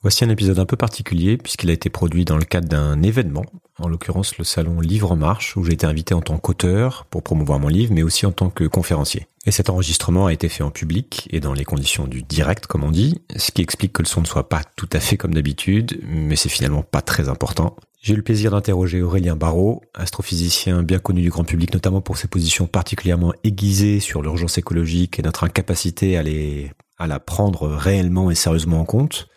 Voici un épisode un peu particulier puisqu'il a été produit dans le cadre d'un événement, en l'occurrence le salon Livre en Marche, où j'ai été invité en tant qu'auteur pour promouvoir mon livre, mais aussi en tant que conférencier. Et cet enregistrement a été fait en public et dans les conditions du direct, comme on dit, ce qui explique que le son ne soit pas tout à fait comme d'habitude, mais c'est finalement pas très important. J'ai eu le plaisir d'interroger Aurélien Barrault, astrophysicien bien connu du grand public, notamment pour ses positions particulièrement aiguisées sur l'urgence écologique et notre incapacité à, à la prendre réellement et sérieusement en compte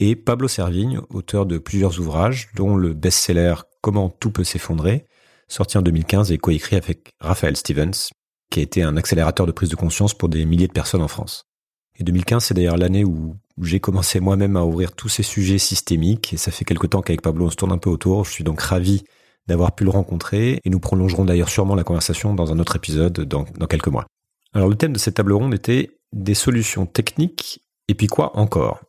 et Pablo Servigne, auteur de plusieurs ouvrages, dont le best-seller Comment tout peut s'effondrer, sorti en 2015 et coécrit avec Raphaël Stevens, qui a été un accélérateur de prise de conscience pour des milliers de personnes en France. Et 2015, c'est d'ailleurs l'année où j'ai commencé moi-même à ouvrir tous ces sujets systémiques, et ça fait quelque temps qu'avec Pablo on se tourne un peu autour. Je suis donc ravi d'avoir pu le rencontrer, et nous prolongerons d'ailleurs sûrement la conversation dans un autre épisode dans, dans quelques mois. Alors le thème de cette table ronde était des solutions techniques, et puis quoi encore?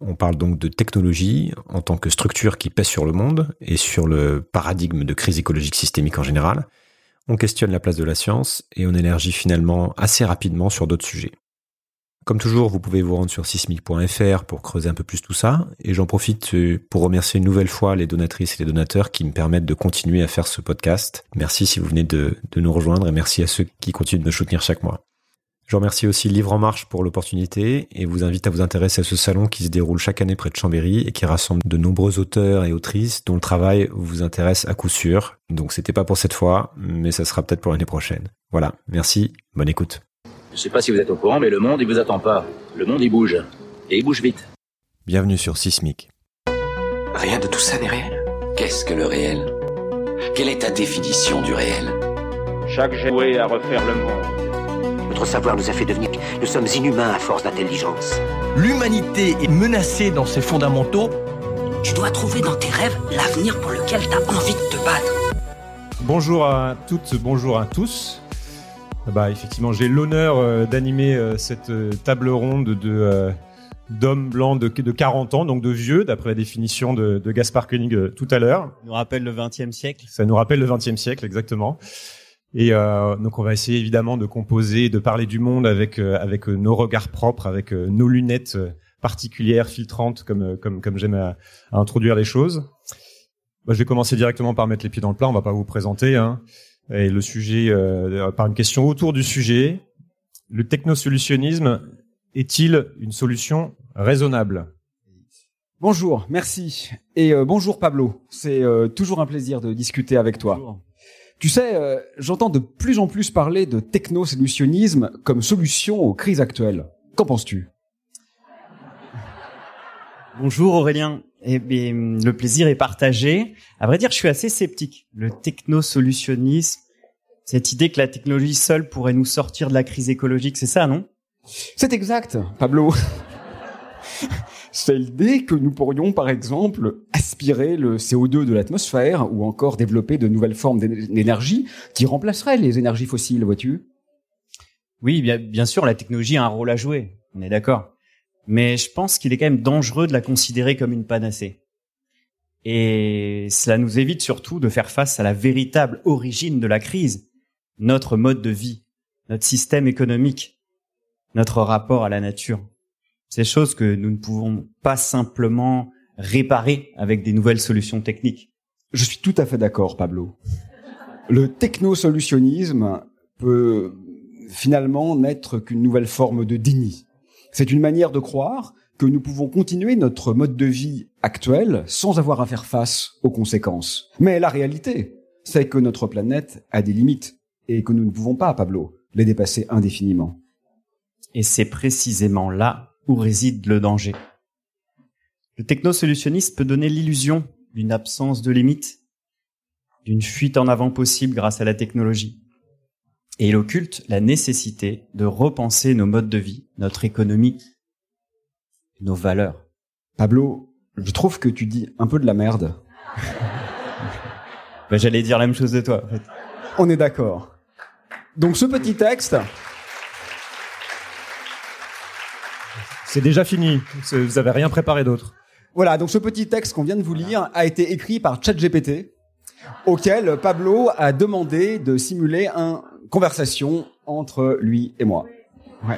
On parle donc de technologie en tant que structure qui pèse sur le monde et sur le paradigme de crise écologique systémique en général. On questionne la place de la science et on élargit finalement assez rapidement sur d'autres sujets. Comme toujours, vous pouvez vous rendre sur sismic.fr pour creuser un peu plus tout ça. Et j'en profite euh, pour remercier une nouvelle fois les donatrices et les donateurs qui me permettent de continuer à faire ce podcast. Merci si vous venez de, de nous rejoindre et merci à ceux qui continuent de me soutenir chaque mois. Je remercie aussi Livre en Marche pour l'opportunité et vous invite à vous intéresser à ce salon qui se déroule chaque année près de Chambéry et qui rassemble de nombreux auteurs et autrices dont le travail vous intéresse à coup sûr. Donc c'était pas pour cette fois, mais ça sera peut-être pour l'année prochaine. Voilà, merci, bonne écoute. Je sais pas si vous êtes au courant, mais le monde il vous attend pas. Le monde il bouge. Et il bouge vite. Bienvenue sur Sismic. Rien de tout ça n'est réel. Qu'est-ce que le réel? Quelle est ta définition du réel? Chaque jouet à refaire le monde. Notre savoir nous a fait devenir. Nous sommes inhumains à force d'intelligence. L'humanité est menacée dans ses fondamentaux. Tu dois trouver dans tes rêves l'avenir pour lequel tu as envie de te battre. Bonjour à toutes, bonjour à tous. Bah, effectivement, j'ai l'honneur euh, d'animer euh, cette euh, table ronde de d'hommes blancs de, de 40 ans, donc de vieux, d'après la définition de, de Gaspard Koenig tout à l'heure. Ça nous rappelle le 20e siècle. Ça nous rappelle le 20e siècle, exactement. Et euh, donc on va essayer évidemment de composer, de parler du monde avec euh, avec nos regards propres, avec euh, nos lunettes particulières, filtrantes, comme comme comme j'aime à, à, introduire les choses. Bah, je vais commencer directement par mettre les pieds dans le plat. On va pas vous présenter. Hein. Et le sujet par une question autour du sujet. Le technosolutionnisme est-il une solution raisonnable? Bonjour, merci. Et bonjour Pablo. C'est toujours un plaisir de discuter avec toi. Bonjour. Tu sais, euh, j'entends de plus en plus parler de technosolutionnisme comme solution aux crises actuelles. Qu'en penses-tu? Bonjour Aurélien. Eh bien, le plaisir est partagé. À vrai dire, je suis assez sceptique. Le technosolutionnisme, cette idée que la technologie seule pourrait nous sortir de la crise écologique, c'est ça, non? C'est exact, Pablo. C'est l'idée que nous pourrions, par exemple, aspirer le CO2 de l'atmosphère ou encore développer de nouvelles formes d'énergie qui remplaceraient les énergies fossiles, vois-tu? Oui, bien, bien sûr, la technologie a un rôle à jouer, on est d'accord. Mais je pense qu'il est quand même dangereux de la considérer comme une panacée. Et cela nous évite surtout de faire face à la véritable origine de la crise, notre mode de vie, notre système économique, notre rapport à la nature. Ces choses que nous ne pouvons pas simplement réparer avec des nouvelles solutions techniques. Je suis tout à fait d'accord, Pablo. Le technosolutionnisme peut finalement n'être qu'une nouvelle forme de déni. C'est une manière de croire que nous pouvons continuer notre mode de vie actuel sans avoir à faire face aux conséquences. Mais la réalité, c'est que notre planète a des limites et que nous ne pouvons pas, Pablo, les dépasser indéfiniment. Et c'est précisément là où réside le danger. Le technosolutionniste peut donner l'illusion d'une absence de limites, d'une fuite en avant possible grâce à la technologie. Et il occulte la nécessité de repenser nos modes de vie, notre économie, nos valeurs. Pablo, je trouve que tu dis un peu de la merde. ben, J'allais dire la même chose de toi. En fait. On est d'accord. Donc ce petit texte, C'est déjà fini. Vous avez rien préparé d'autre. Voilà, donc ce petit texte qu'on vient de vous lire a été écrit par ChatGPT, auquel Pablo a demandé de simuler une conversation entre lui et moi. Ouais.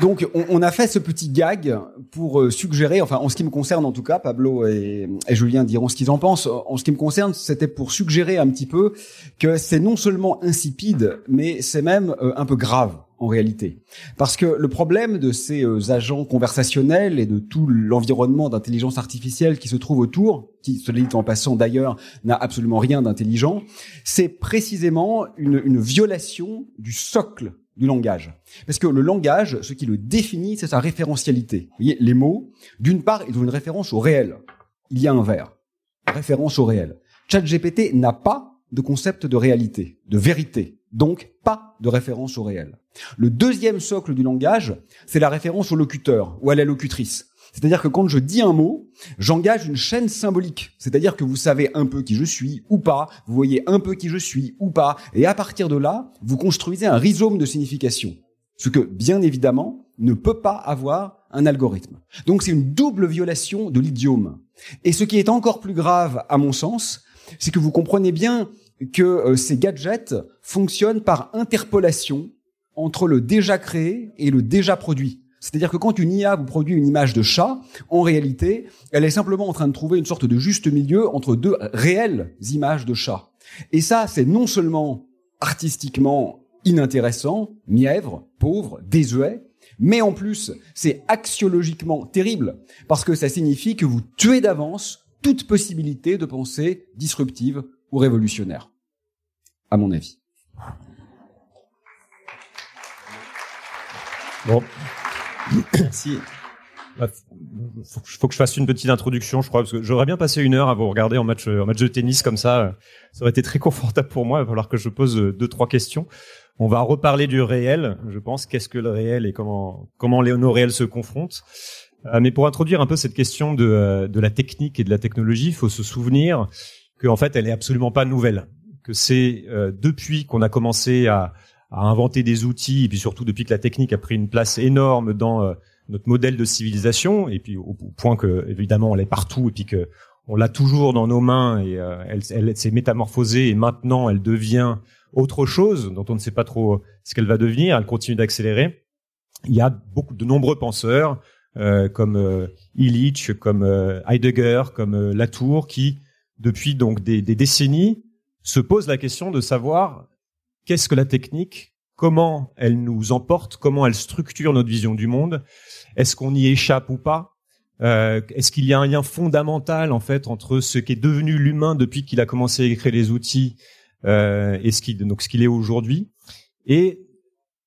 Donc, on, on, a fait ce petit gag pour euh, suggérer, enfin, en ce qui me concerne en tout cas, Pablo et, Julien diront ce qu'ils en pensent. En ce qui me concerne, c'était pour suggérer un petit peu que c'est non seulement insipide, mais c'est même euh, un peu grave en réalité. Parce que le problème de ces euh, agents conversationnels et de tout l'environnement d'intelligence artificielle qui se trouve autour, qui, se dit en passant d'ailleurs, n'a absolument rien d'intelligent, c'est précisément une, une violation du socle du langage. Parce que le langage, ce qui le définit, c'est sa référentialité. Vous voyez, les mots, d'une part, ils ont une référence au réel. Il y a un verbe. Référence au réel. ChatGPT n'a pas de concept de réalité, de vérité. Donc, pas de référence au réel. Le deuxième socle du langage, c'est la référence au locuteur ou à la locutrice. C'est-à-dire que quand je dis un mot, j'engage une chaîne symbolique. C'est-à-dire que vous savez un peu qui je suis ou pas, vous voyez un peu qui je suis ou pas, et à partir de là, vous construisez un rhizome de signification. Ce que, bien évidemment, ne peut pas avoir un algorithme. Donc c'est une double violation de l'idiome. Et ce qui est encore plus grave, à mon sens, c'est que vous comprenez bien que euh, ces gadgets fonctionnent par interpolation entre le déjà créé et le déjà produit. C'est-à-dire que quand une IA vous produit une image de chat, en réalité, elle est simplement en train de trouver une sorte de juste milieu entre deux réelles images de chat. Et ça, c'est non seulement artistiquement inintéressant, mièvre, pauvre, désuet, mais en plus, c'est axiologiquement terrible, parce que ça signifie que vous tuez d'avance toute possibilité de pensée disruptive ou révolutionnaire, à mon avis. Bon, si. Bah, faut que je fasse une petite introduction, je crois, parce que j'aurais bien passé une heure à vous regarder en match, en match de tennis comme ça. Ça aurait été très confortable pour moi. Il va falloir que je pose deux, trois questions. On va reparler du réel, je pense. Qu'est-ce que le réel et comment, comment les, nos réels se confrontent. Euh, mais pour introduire un peu cette question de, euh, de la technique et de la technologie, il faut se souvenir qu'en fait, elle est absolument pas nouvelle. Que c'est euh, depuis qu'on a commencé à, à inventer des outils, et puis surtout depuis que la technique a pris une place énorme dans euh, notre modèle de civilisation, et puis au, point que évidemment elle est partout, et puis que on l'a toujours dans nos mains, et euh, elle, s'est métamorphosée, et maintenant elle devient autre chose dont on ne sait pas trop ce qu'elle va devenir. Elle continue d'accélérer. Il y a beaucoup de nombreux penseurs euh, comme euh, Illich, comme Heidegger, comme Latour, qui depuis donc des décennies se posent la question de savoir qu'est-ce que la technique, comment elle nous emporte, comment elle structure notre vision du monde, est-ce qu'on y échappe ou pas, euh, est-ce qu'il y a un lien fondamental en fait entre ce qui est devenu l'humain depuis qu'il a commencé à écrire les outils euh, et ce qu'il ce qu'il est aujourd'hui? Et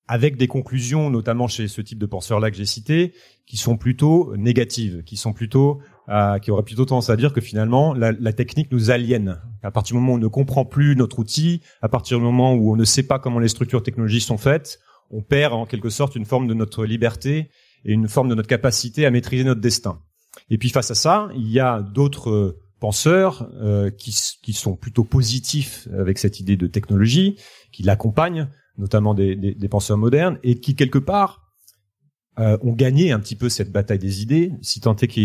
avec des conclusions notamment chez ce type de penseurs là que j'ai cité qui sont plutôt négatives qui sont plutôt euh, qui aurait plutôt tendance à dire que finalement la, la, technique nous aliène. À partir du moment où on ne comprend plus notre outil, à partir du moment où on ne sait pas comment les structures technologiques sont faites, on perd en quelque sorte une forme de notre liberté et une forme de notre capacité à maîtriser notre destin. Et puis face à ça, il y a d'autres penseurs euh, qui, qui, sont plutôt positifs avec cette idée de technologie, qui l'accompagnent, notamment des, des, des, penseurs modernes, et qui quelque part euh, ont gagné un petit peu cette bataille des idées, si tant est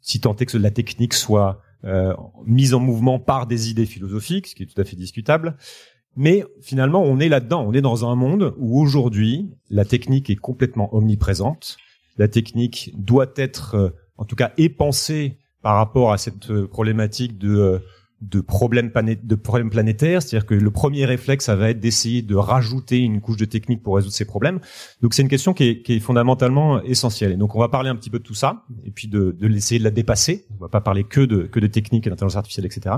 si tant est que la technique soit euh, mise en mouvement par des idées philosophiques, ce qui est tout à fait discutable. Mais finalement, on est là-dedans. On est dans un monde où aujourd'hui, la technique est complètement omniprésente. La technique doit être, euh, en tout cas, épensée par rapport à cette euh, problématique de euh, de problèmes, de planétaires, c'est-à-dire que le premier réflexe, ça va être d'essayer de rajouter une couche de technique pour résoudre ces problèmes. Donc c'est une question qui est, qui est, fondamentalement essentielle. Et donc on va parler un petit peu de tout ça, et puis de, de l'essayer de la dépasser. On va pas parler que de, que de technique et d'intelligence artificielle, etc.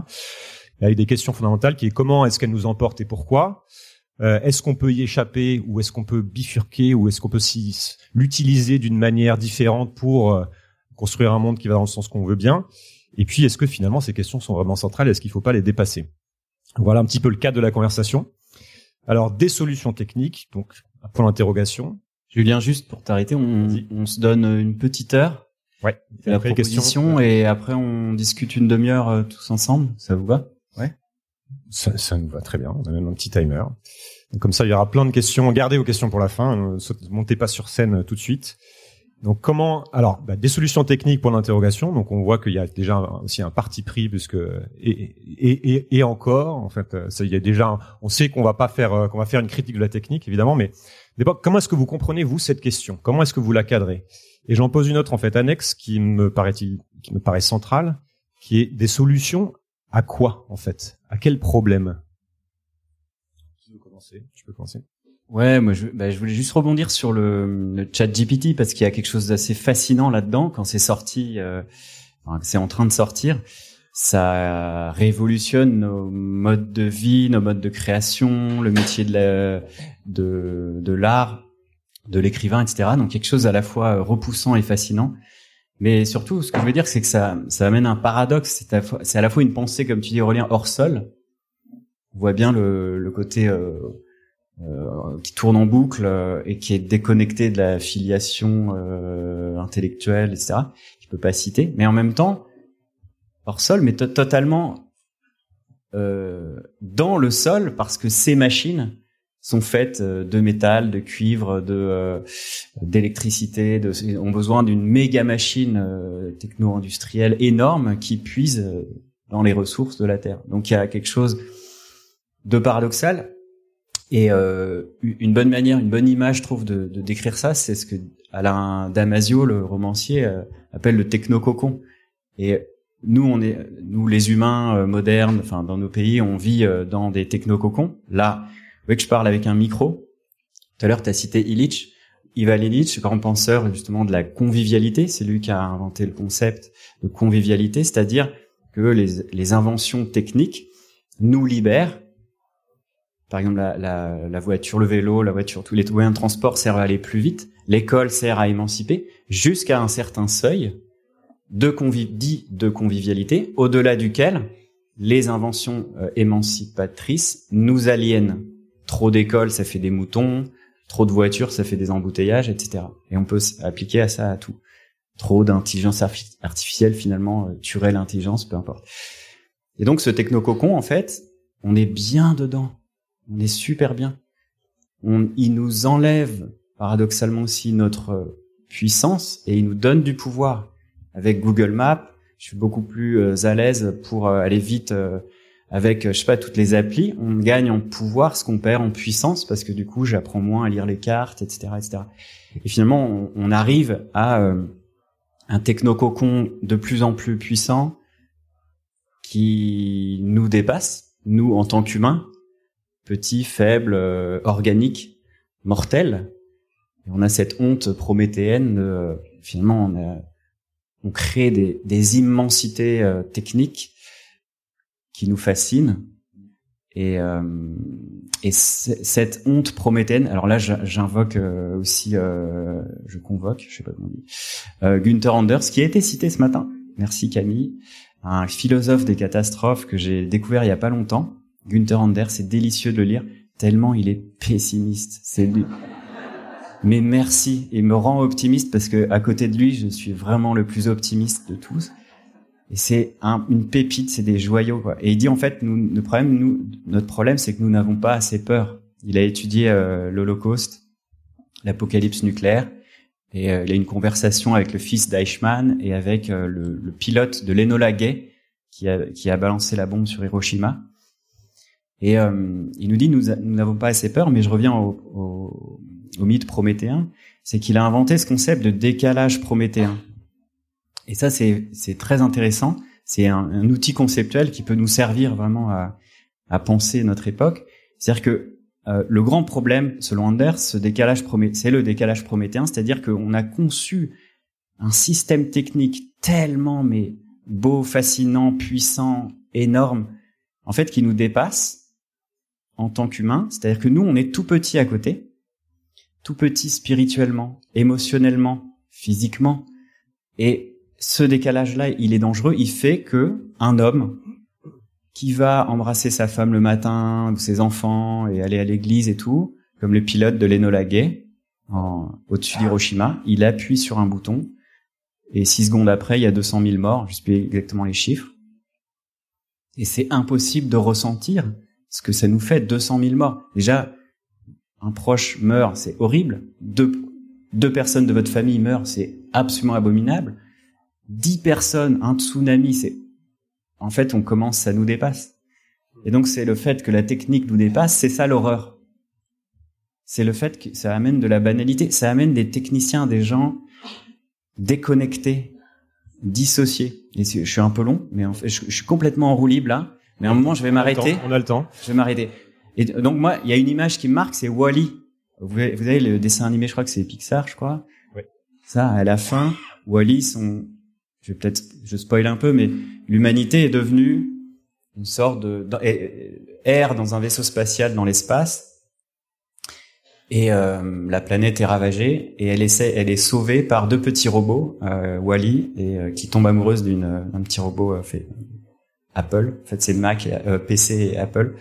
Avec des questions fondamentales qui est comment est-ce qu'elle nous emporte et pourquoi? Euh, Est-ce qu'on peut y échapper ou est-ce qu'on peut bifurquer ou est-ce qu'on peut l'utiliser d'une manière différente pour euh, construire un monde qui va dans le sens qu'on veut bien? Et puis, est-ce que finalement ces questions sont vraiment centrales Est-ce qu'il ne faut pas les dépasser? Voilà un petit peu le cadre de la conversation. Alors, des solutions techniques, donc un point d'interrogation. Julien, juste pour t'arrêter, on, on, se donne une petite heure. Ouais. La proposition et après on discute une demi-heure euh, tous ensemble. Ça vous va? Ouais. Ça, ça nous va très bien. On a même un petit timer. comme ça, il y aura plein de questions. Gardez vos questions pour la fin. Ne montez pas sur scène euh, tout de suite. Donc comment alors bah, des solutions techniques pour l'interrogation. Donc on voit qu'il y a déjà aussi un parti pris puisque et, et, et, et encore en fait ça il y a déjà on sait qu'on va pas faire euh, qu'on va faire une critique de la technique évidemment mais comment est-ce que vous comprenez vous cette question? Comment est-ce que vous la cadrez? Et j'en pose une autre en fait annexe qui me paraît qui me paraît centrale qui est des solutions à quoi en fait? À quel problème? Qui veut commencer. Je peux commencer. Ouais, moi je, bah, je voulais juste rebondir sur le, le chat GPT parce qu'il y a quelque chose d'assez fascinant là-dedans quand c'est sorti, euh, c'est en train de sortir. Ça révolutionne nos modes de vie, nos modes de création, le métier de de, l'art, de l'écrivain, etc. Donc quelque chose à la fois repoussant et fascinant. Mais surtout, ce que je veux dire, c'est que ça, ça amène un paradoxe. C'est à, à la fois une pensée, comme tu dis, Aurélien, hors sol. On voit bien le, le côté euh, euh, qui tourne en boucle euh, et qui est déconnecté de la filiation euh, intellectuelle, etc. Je peux pas citer, mais en même temps hors sol, mais totalement euh, dans le sol parce que ces machines sont faites de métal, de cuivre, de d'électricité, ont besoin d'une méga machine techno-industrielle énorme qui puise dans les ressources de la terre. Donc il y a quelque chose de paradoxal et euh, une bonne manière, une bonne image, je trouve, de, de décrire ça, c'est ce que Alain Damasio, le romancier, euh, appelle le technococon. Et nous, on est, nous les humains euh, modernes, enfin dans nos pays, on vit euh, dans des technococons. Là, vous voyez que je parle avec un micro. Tout à l'heure, tu as cité Illich. Ivan Illich, grand penseur justement de la convivialité, c'est lui qui a inventé le concept de convivialité, c'est-à-dire que les, les inventions techniques nous libèrent par exemple, la, la, la, voiture, le vélo, la voiture, tous les moyens de transport servent à aller plus vite. L'école sert à émanciper jusqu'à un certain seuil de conviv dit de convivialité, au-delà duquel les inventions euh, émancipatrices nous aliènent. Trop d'écoles, ça fait des moutons. Trop de voitures, ça fait des embouteillages, etc. Et on peut appliquer à ça à tout. Trop d'intelligence artificielle, finalement, euh, tuerait l'intelligence, peu importe. Et donc, ce technococon, en fait, on est bien dedans on est super bien. On, il nous enlève paradoxalement aussi notre puissance et il nous donne du pouvoir. Avec Google Maps, je suis beaucoup plus euh, à l'aise pour euh, aller vite euh, avec, je sais toutes les applis. On gagne en pouvoir ce qu'on perd en puissance parce que du coup, j'apprends moins à lire les cartes, etc., etc. Et finalement, on, on arrive à un technococon de plus en plus puissant qui nous dépasse, nous en tant qu'humains, petit, faible, euh, organique, mortel. Et on a cette honte prométhéenne de, euh, finalement, on, a, on crée des, immensités euh, techniques qui nous fascinent. Et, et cette honte prométhéenne, alors là j'invoque aussi, je convoque, je sais pas comment on dit, Günther Anders, qui a été cité ce matin. Merci Camille, un philosophe des catastrophes que j'ai découvert il y a pas longtemps Günther Anders, c'est délicieux de le lire, tellement il est pessimiste. C'est lui. Mais merci, il me rend optimiste parce que à côté de lui, je suis vraiment le plus optimiste de tous. Et c'est un, une pépite, c'est des joyaux. Quoi. Et il dit en fait, nous, le problème, nous, notre problème, c'est que nous n'avons pas assez peur. Il a étudié euh, l'Holocauste, l'apocalypse nucléaire, et euh, il a une conversation avec le fils d'Eichmann et avec euh, le, pilote de l'Enola Gay qui a balancé la bombe sur Hiroshima. Et euh, il nous dit nous n'avons pas assez peur, mais je reviens au, au, au mythe prométhéen, c'est qu'il a inventé ce concept de décalage prométhéen. Et ça, c'est très intéressant. C'est un, un, outil conceptuel qui peut nous servir vraiment à, à penser notre époque. C'est-à-dire que euh, le grand problème, selon Anders, ce décalage c'est le décalage prométhéen, c'est-à-dire qu'on a conçu un système technique tellement mais beau, fascinant, puissant, énorme, en fait, qui nous dépasse en tant qu'humain, c'est-à-dire que nous, on est tout petit à côté, tout petit spirituellement, émotionnellement, physiquement, et ce décalage-là, il est dangereux. Il fait que un homme qui va embrasser sa femme le matin ou ses enfants et aller à l'église et tout, comme le pilote de l'Enola Gay au-dessus d'Hiroshima, il appuie sur un bouton et six secondes après, il y a 200 000 morts. Je sais exactement les chiffres. Et c'est impossible de ressentir ce que ça nous fait 200 000 morts. Déjà, un proche meurt, c'est horrible. Deux, deux personnes de votre famille meurent, c'est absolument abominable. Dix personnes, un tsunami, c'est en fait on commence, ça nous dépasse. Et donc c'est le fait que la technique nous dépasse, c'est ça l'horreur. C'est le fait que ça amène de la banalité, ça amène des techniciens, des gens déconnectés, dissociés. Je suis un peu long, mais en fait, je, suis complètement en roue libre là. Mais à un moment, je vais m'arrêter. On a le temps. Je vais m'arrêter. Et donc moi, il y a une image qui me marque, c'est Wally. Vous avez, vous avez le dessin animé, je crois que c'est Pixar, je crois. Oui. Ça, à la fin, Wally, son, je vais peut-être, je spoil un peu, mais l'humanité est devenue une sorte de, air dans un vaisseau spatial dans l'espace. Et euh, la planète est ravagée et elle essaie, elle est sauvée par deux petits robots, euh, Wally, et euh, qui tombe amoureuse d'une d'un petit robot euh, fait Apple. En fait, c'est Mac, et, PC et Apple.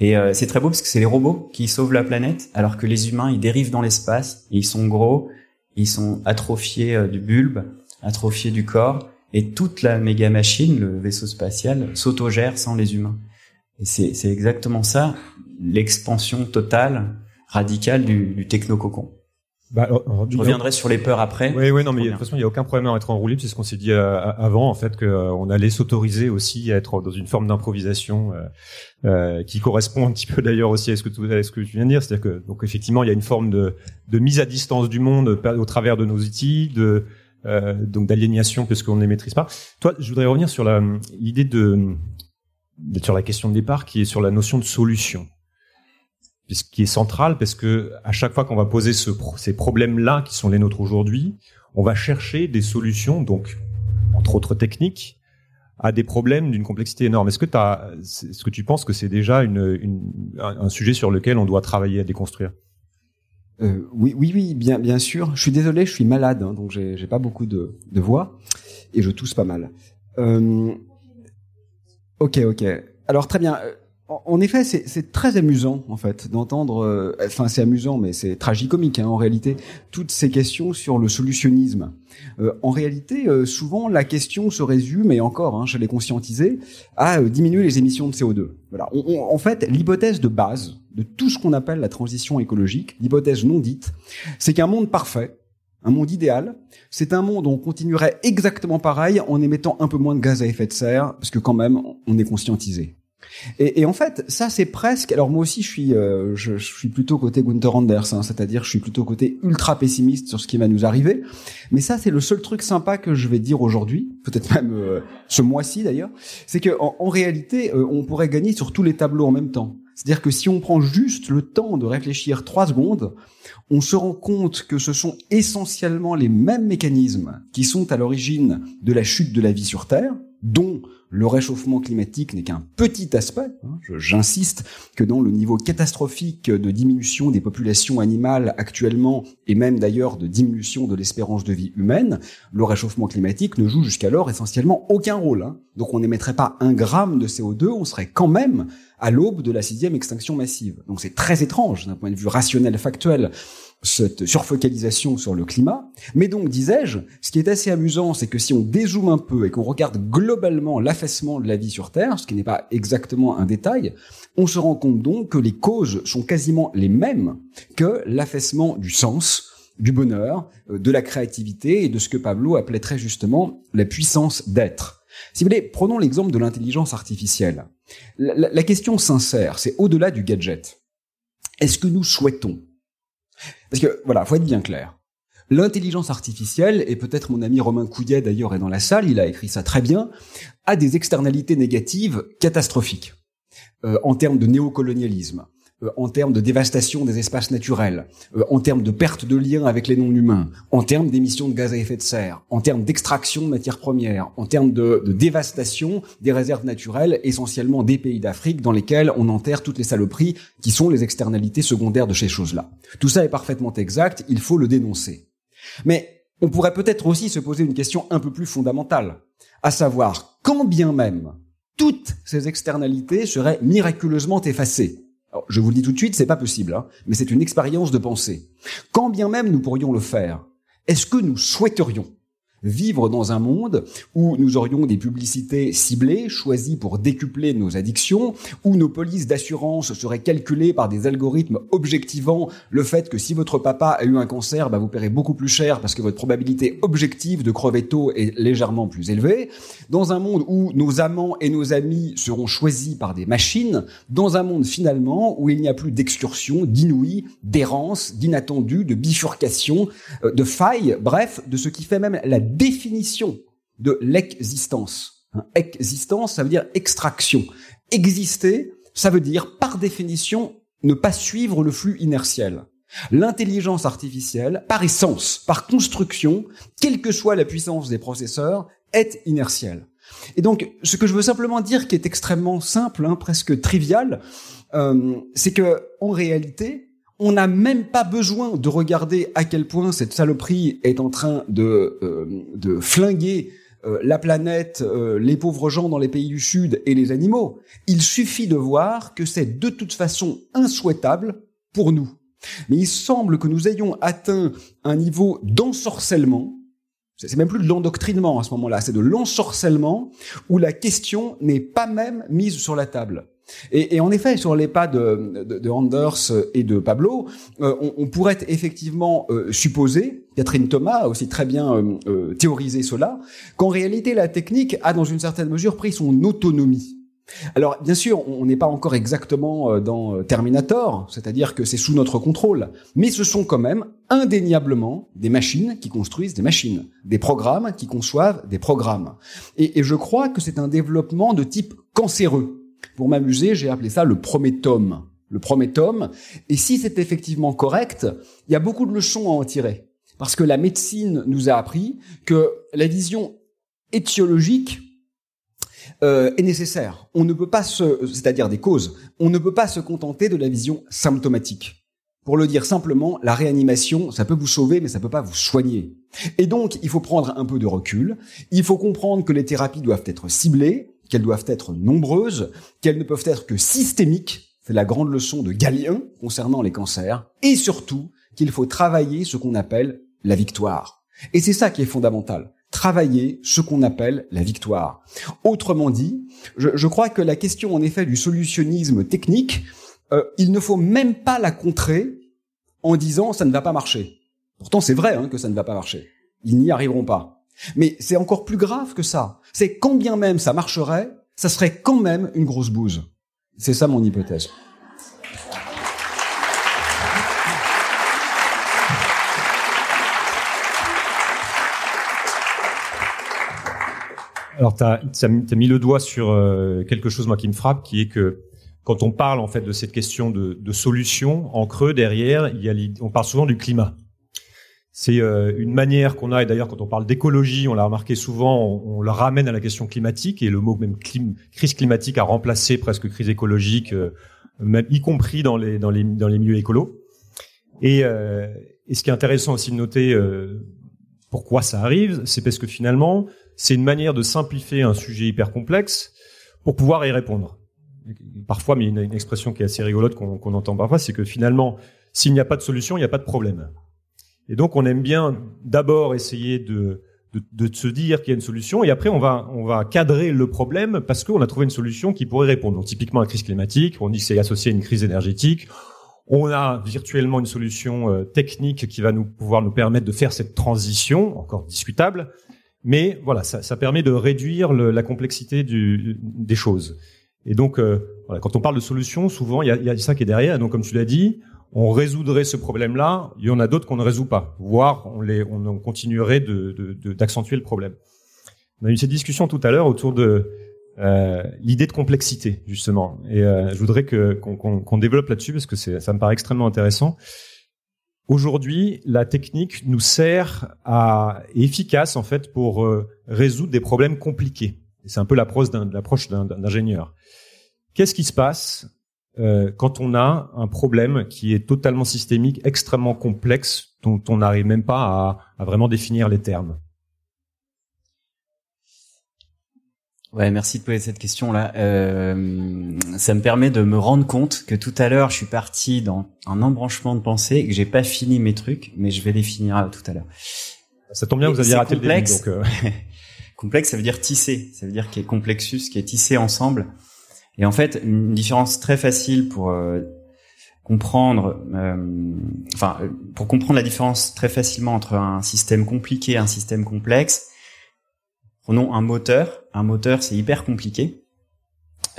Et c'est très beau parce que c'est les robots qui sauvent la planète, alors que les humains ils dérivent dans l'espace. Ils sont gros, ils sont atrophiés du bulbe, atrophiés du corps, et toute la méga machine, le vaisseau spatial, s'autogère sans les humains. Et c'est exactement ça, l'expansion totale radical du, du techno-cocon. Bah, je reviendrai sur les peurs après. Oui, oui, non, mais de toute façon, il n'y a aucun problème à être en roue libre. C'est ce qu'on s'est dit euh, avant, en fait, qu'on euh, allait s'autoriser aussi à être dans une forme d'improvisation euh, euh, qui correspond un petit peu d'ailleurs aussi à ce que tu, à ce que tu viens de dire. C'est-à-dire que, donc, effectivement, il y a une forme de, de mise à distance du monde au travers de nos outils, de donc d'aliénation parce qu'on ne les maîtrise pas. Toi, je voudrais revenir sur l'idée de, de sur la question de départ, qui est sur la notion de solution qui est central parce que à chaque fois qu'on va poser ce, ces problèmes-là qui sont les nôtres aujourd'hui, on va chercher des solutions, donc entre autres techniques, à des problèmes d'une complexité énorme. Est-ce que, tu penses que c'est déjà un sujet sur lequel on doit travailler à déconstruire? Euh, oui, oui, bien, sûr. Je suis désolé, je suis malade, hein, donc j'ai pas beaucoup de, voix et je tousse pas mal. Euh, ok, ok. Alors très bien. En effet, c'est très amusant en fait d'entendre. Euh, enfin, c'est amusant, mais c'est tragicomique hein, en réalité. Toutes ces questions sur le solutionnisme. Euh, en réalité, euh, souvent la question se résume, et encore, hein, je l'ai conscientisé, à diminuer les émissions de CO2. Voilà. en fait, l'hypothèse de base de tout ce qu'on appelle la transition écologique, l'hypothèse non dite, c'est qu'un monde parfait, un monde idéal, c'est un monde où on continuerait exactement pareil en émettant un peu moins de gaz à effet de serre, parce que quand même, on est conscientisé. Et, et, en fait, ça c'est presque. Alors moi aussi, je suis, euh, je, je, suis plutôt côté Gunther Anders, hein, c'est-à-dire je suis plutôt côté ultra pessimiste sur ce qui va nous arriver. Mais ça, c'est le seul truc sympa que je vais dire aujourd'hui, peut-être même euh, ce mois-ci d'ailleurs, c'est que en, en réalité, euh, on pourrait gagner sur tous les tableaux en même temps. C'est-à-dire que si on prend juste le temps de réfléchir trois secondes, on se rend compte que ce sont essentiellement les mêmes mécanismes qui sont à l'origine de la chute de la vie sur Terre, dont le réchauffement climatique n'est qu'un petit aspect. Hein. J'insiste que dans le niveau catastrophique de diminution des populations animales actuellement, et même d'ailleurs de diminution de l'espérance de vie humaine, le réchauffement climatique ne joue jusqu'alors essentiellement aucun rôle. Hein. Donc on n'émettrait pas un gramme de CO2, on serait quand même à l'aube de la sixième extinction massive. Donc c'est très étrange d'un point de vue rationnel, factuel cette surfocalisation sur le climat. Mais donc, disais-je, ce qui est assez amusant, c'est que si on dézoome un peu et qu'on regarde globalement l'affaissement de la vie sur Terre, ce qui n'est pas exactement un détail, on se rend compte donc que les causes sont quasiment les mêmes que l'affaissement du sens, du bonheur, euh, de la créativité et de ce que Pablo appelait très justement la puissance d'être. Si vous voulez, prenons l'exemple de l'intelligence artificielle. La, la question sincère, c'est au-delà du gadget. Est-ce que nous souhaitons parce que, voilà, faut être bien clair. L'intelligence artificielle, et peut-être mon ami Romain Couillet d'ailleurs est dans la salle, il a écrit ça très bien, a des externalités négatives catastrophiques euh, en termes de néocolonialisme, en termes de dévastation des espaces naturels, euh, en termes de perte de lien avec les non-humains, en termes d'émissions de gaz à effet de serre, en termes d'extraction de matières premières, en termes de, de, dévastation des réserves naturelles, essentiellement des pays d'Afrique dans lesquels on enterre toutes les saloperies qui sont les externalités secondaires de ces choses-là. Tout ça est parfaitement exact, il faut le dénoncer. Mais on pourrait peut-être aussi se poser une question un peu plus fondamentale, à savoir quand bien même toutes ces externalités seraient miraculeusement effacées, je vous le dis tout de suite, c'est pas possible, hein, mais c'est une expérience de pensée. Quand bien même nous pourrions le faire, est-ce que nous souhaiterions vivre dans un monde où nous aurions des publicités ciblées, choisies pour décupler nos addictions, où nos polices d'assurance seraient calculées par des algorithmes objectivant le fait que si votre papa a eu un cancer, bah, vous paierez beaucoup plus cher parce que votre probabilité objective de crever tôt est légèrement plus élevée. Dans un monde où nos amants et nos amis seront choisis par des machines, dans un monde finalement où il n'y a plus d'excursion, d'inouï, d'errance, d'inattendu, de bifurcation, euh, de faille, bref, de ce qui fait même la définition de l'existence. Hein, existence, ça veut dire extraction. Exister, ça veut dire, par définition, ne pas suivre le flux inertiel. L'intelligence artificielle, par essence, par construction, quelle que soit la puissance des processeurs, est inertielle. Et donc, ce que je veux simplement dire, qui est extrêmement simple, hein, presque trivial, euh, c'est que en réalité, on n'a même pas besoin de regarder à quel point cette saloperie est en train de, euh, flinguer euh, la planète, euh, les pauvres gens dans les pays du Sud et les animaux. Il suffit de voir que c'est de toute façon insouhaitable pour nous. Mais il semble que nous ayons atteint un niveau d'ensorcellement, c'est même plus de l'endoctrinement à ce moment-là, c'est de l'ensorcellement où la question n'est pas même mise sur la table. Et, en effet, sur les pas de, de, Anders et de Pablo, euh, on, pourrait effectivement euh, supposer, Catherine Thomas a aussi très bien euh, théorisé cela, qu'en réalité la technique a dans une certaine mesure pris son autonomie. Alors, bien sûr, on n'est pas encore exactement euh, dans euh, Terminator, c'est-à-dire que c'est sous notre contrôle, mais ce sont quand même indéniablement des machines qui construisent des machines, des programmes qui conçoivent des programmes. Et, je crois que c'est un développement de type cancéreux. Pour m'amuser, j'ai appelé ça le prométome. Le prométome. Et si c'est effectivement correct, il y a beaucoup de leçons à en tirer. Parce que la médecine nous a appris que la vision étiologique euh, est nécessaire. On ne peut pas se, c'est-à-dire des causes, on ne peut pas se contenter de la vision symptomatique. Pour le dire simplement, la réanimation, ça peut vous sauver, mais ça peut pas vous soigner. Et donc, il faut prendre un peu de recul. Il faut comprendre que les thérapies doivent être ciblées, qu'elles doivent être nombreuses, qu'elles ne peuvent être que systémiques. C'est la grande leçon de Galien concernant les cancers. Et surtout, qu'il faut travailler ce qu'on appelle la victoire. Et c'est ça qui est fondamental travailler ce qu'on appelle la victoire. Autrement dit, je, crois que la question en effet du solutionnisme technique, euh, il ne faut même pas la contrer en disant ça ne va pas marcher. Pourtant c'est vrai hein, que ça ne va pas marcher. Ils n'y arriveront pas. Mais c'est encore plus grave que ça. C'est quand bien même ça marcherait, ça serait quand même une grosse bouse. C'est ça mon hypothèse. Alors, tu mis le doigt sur euh, quelque chose moi qui me frappe, qui est que quand on parle en fait de cette question de, de solution, en creux derrière, on parle souvent du climat. C'est euh, une manière qu'on a, et d'ailleurs quand on parle d'écologie, on l'a remarqué souvent, on, on, le ramène à la question climatique, et le mot même crise climatique a remplacé presque crise écologique, euh, même y compris dans les, dans les, dans les milieux écolos. Et, et ce qui est intéressant aussi de noter pourquoi ça arrive, c'est parce que finalement, c'est une manière de simplifier un sujet hyper complexe pour pouvoir y répondre. Parfois, mais a une, expression qui est assez rigolote qu'on entend parfois, c'est que finalement, s'il n'y a pas de solution, il n'y a pas de problème. Et donc, on aime bien d'abord essayer de, de, se dire qu'il y a une solution, et après, on va, on va cadrer le problème parce qu'on a trouvé une solution qui pourrait répondre. Donc, typiquement, la crise climatique, on dit que c'est associé à une crise énergétique. On a virtuellement une solution euh, technique qui va nous pouvoir nous permettre de faire cette transition, encore discutable, mais voilà, ça, ça permet de réduire le, la complexité du, des choses. Et donc, euh, voilà, quand on parle de solutions, souvent il y a, y a, ça qui est derrière. Donc, comme tu l'as dit, on résoudrait ce problème-là. Il y en a d'autres qu'on ne résout pas, voire on, on continuerait d'accentuer le problème. On a eu cette discussion tout à l'heure autour de euh, l'idée de complexité, justement. Et euh, je voudrais qu'on développe là-dessus parce que ça me paraît extrêmement intéressant. Aujourd'hui, la technique nous sert à efficace en fait pour euh, résoudre des problèmes compliqués. C'est un peu l'approche d'un d'ingénieur. Qu'est-ce qui se passe euh, quand on a un problème qui est totalement systémique, extrêmement complexe, dont on n'arrive même pas à, à vraiment définir les termes Ouais, merci de poser cette question-là. Euh, ça me permet de me rendre compte que tout à l'heure, je suis parti dans un embranchement de pensée et que j'ai pas fini mes trucs, mais je vais les finir tout à l'heure. Ça tombe bien, vous aviez raté complexe. le début. Donc, euh, complexe, ça veut dire tisser. Ça veut dire qu'il y a complexus, qui est tissé ensemble. Et en fait, une différence très facile pour euh, comprendre, euh, enfin, pour comprendre la différence très facilement entre un système compliqué et un système complexe. Prenons un moteur. Un moteur, c'est hyper compliqué.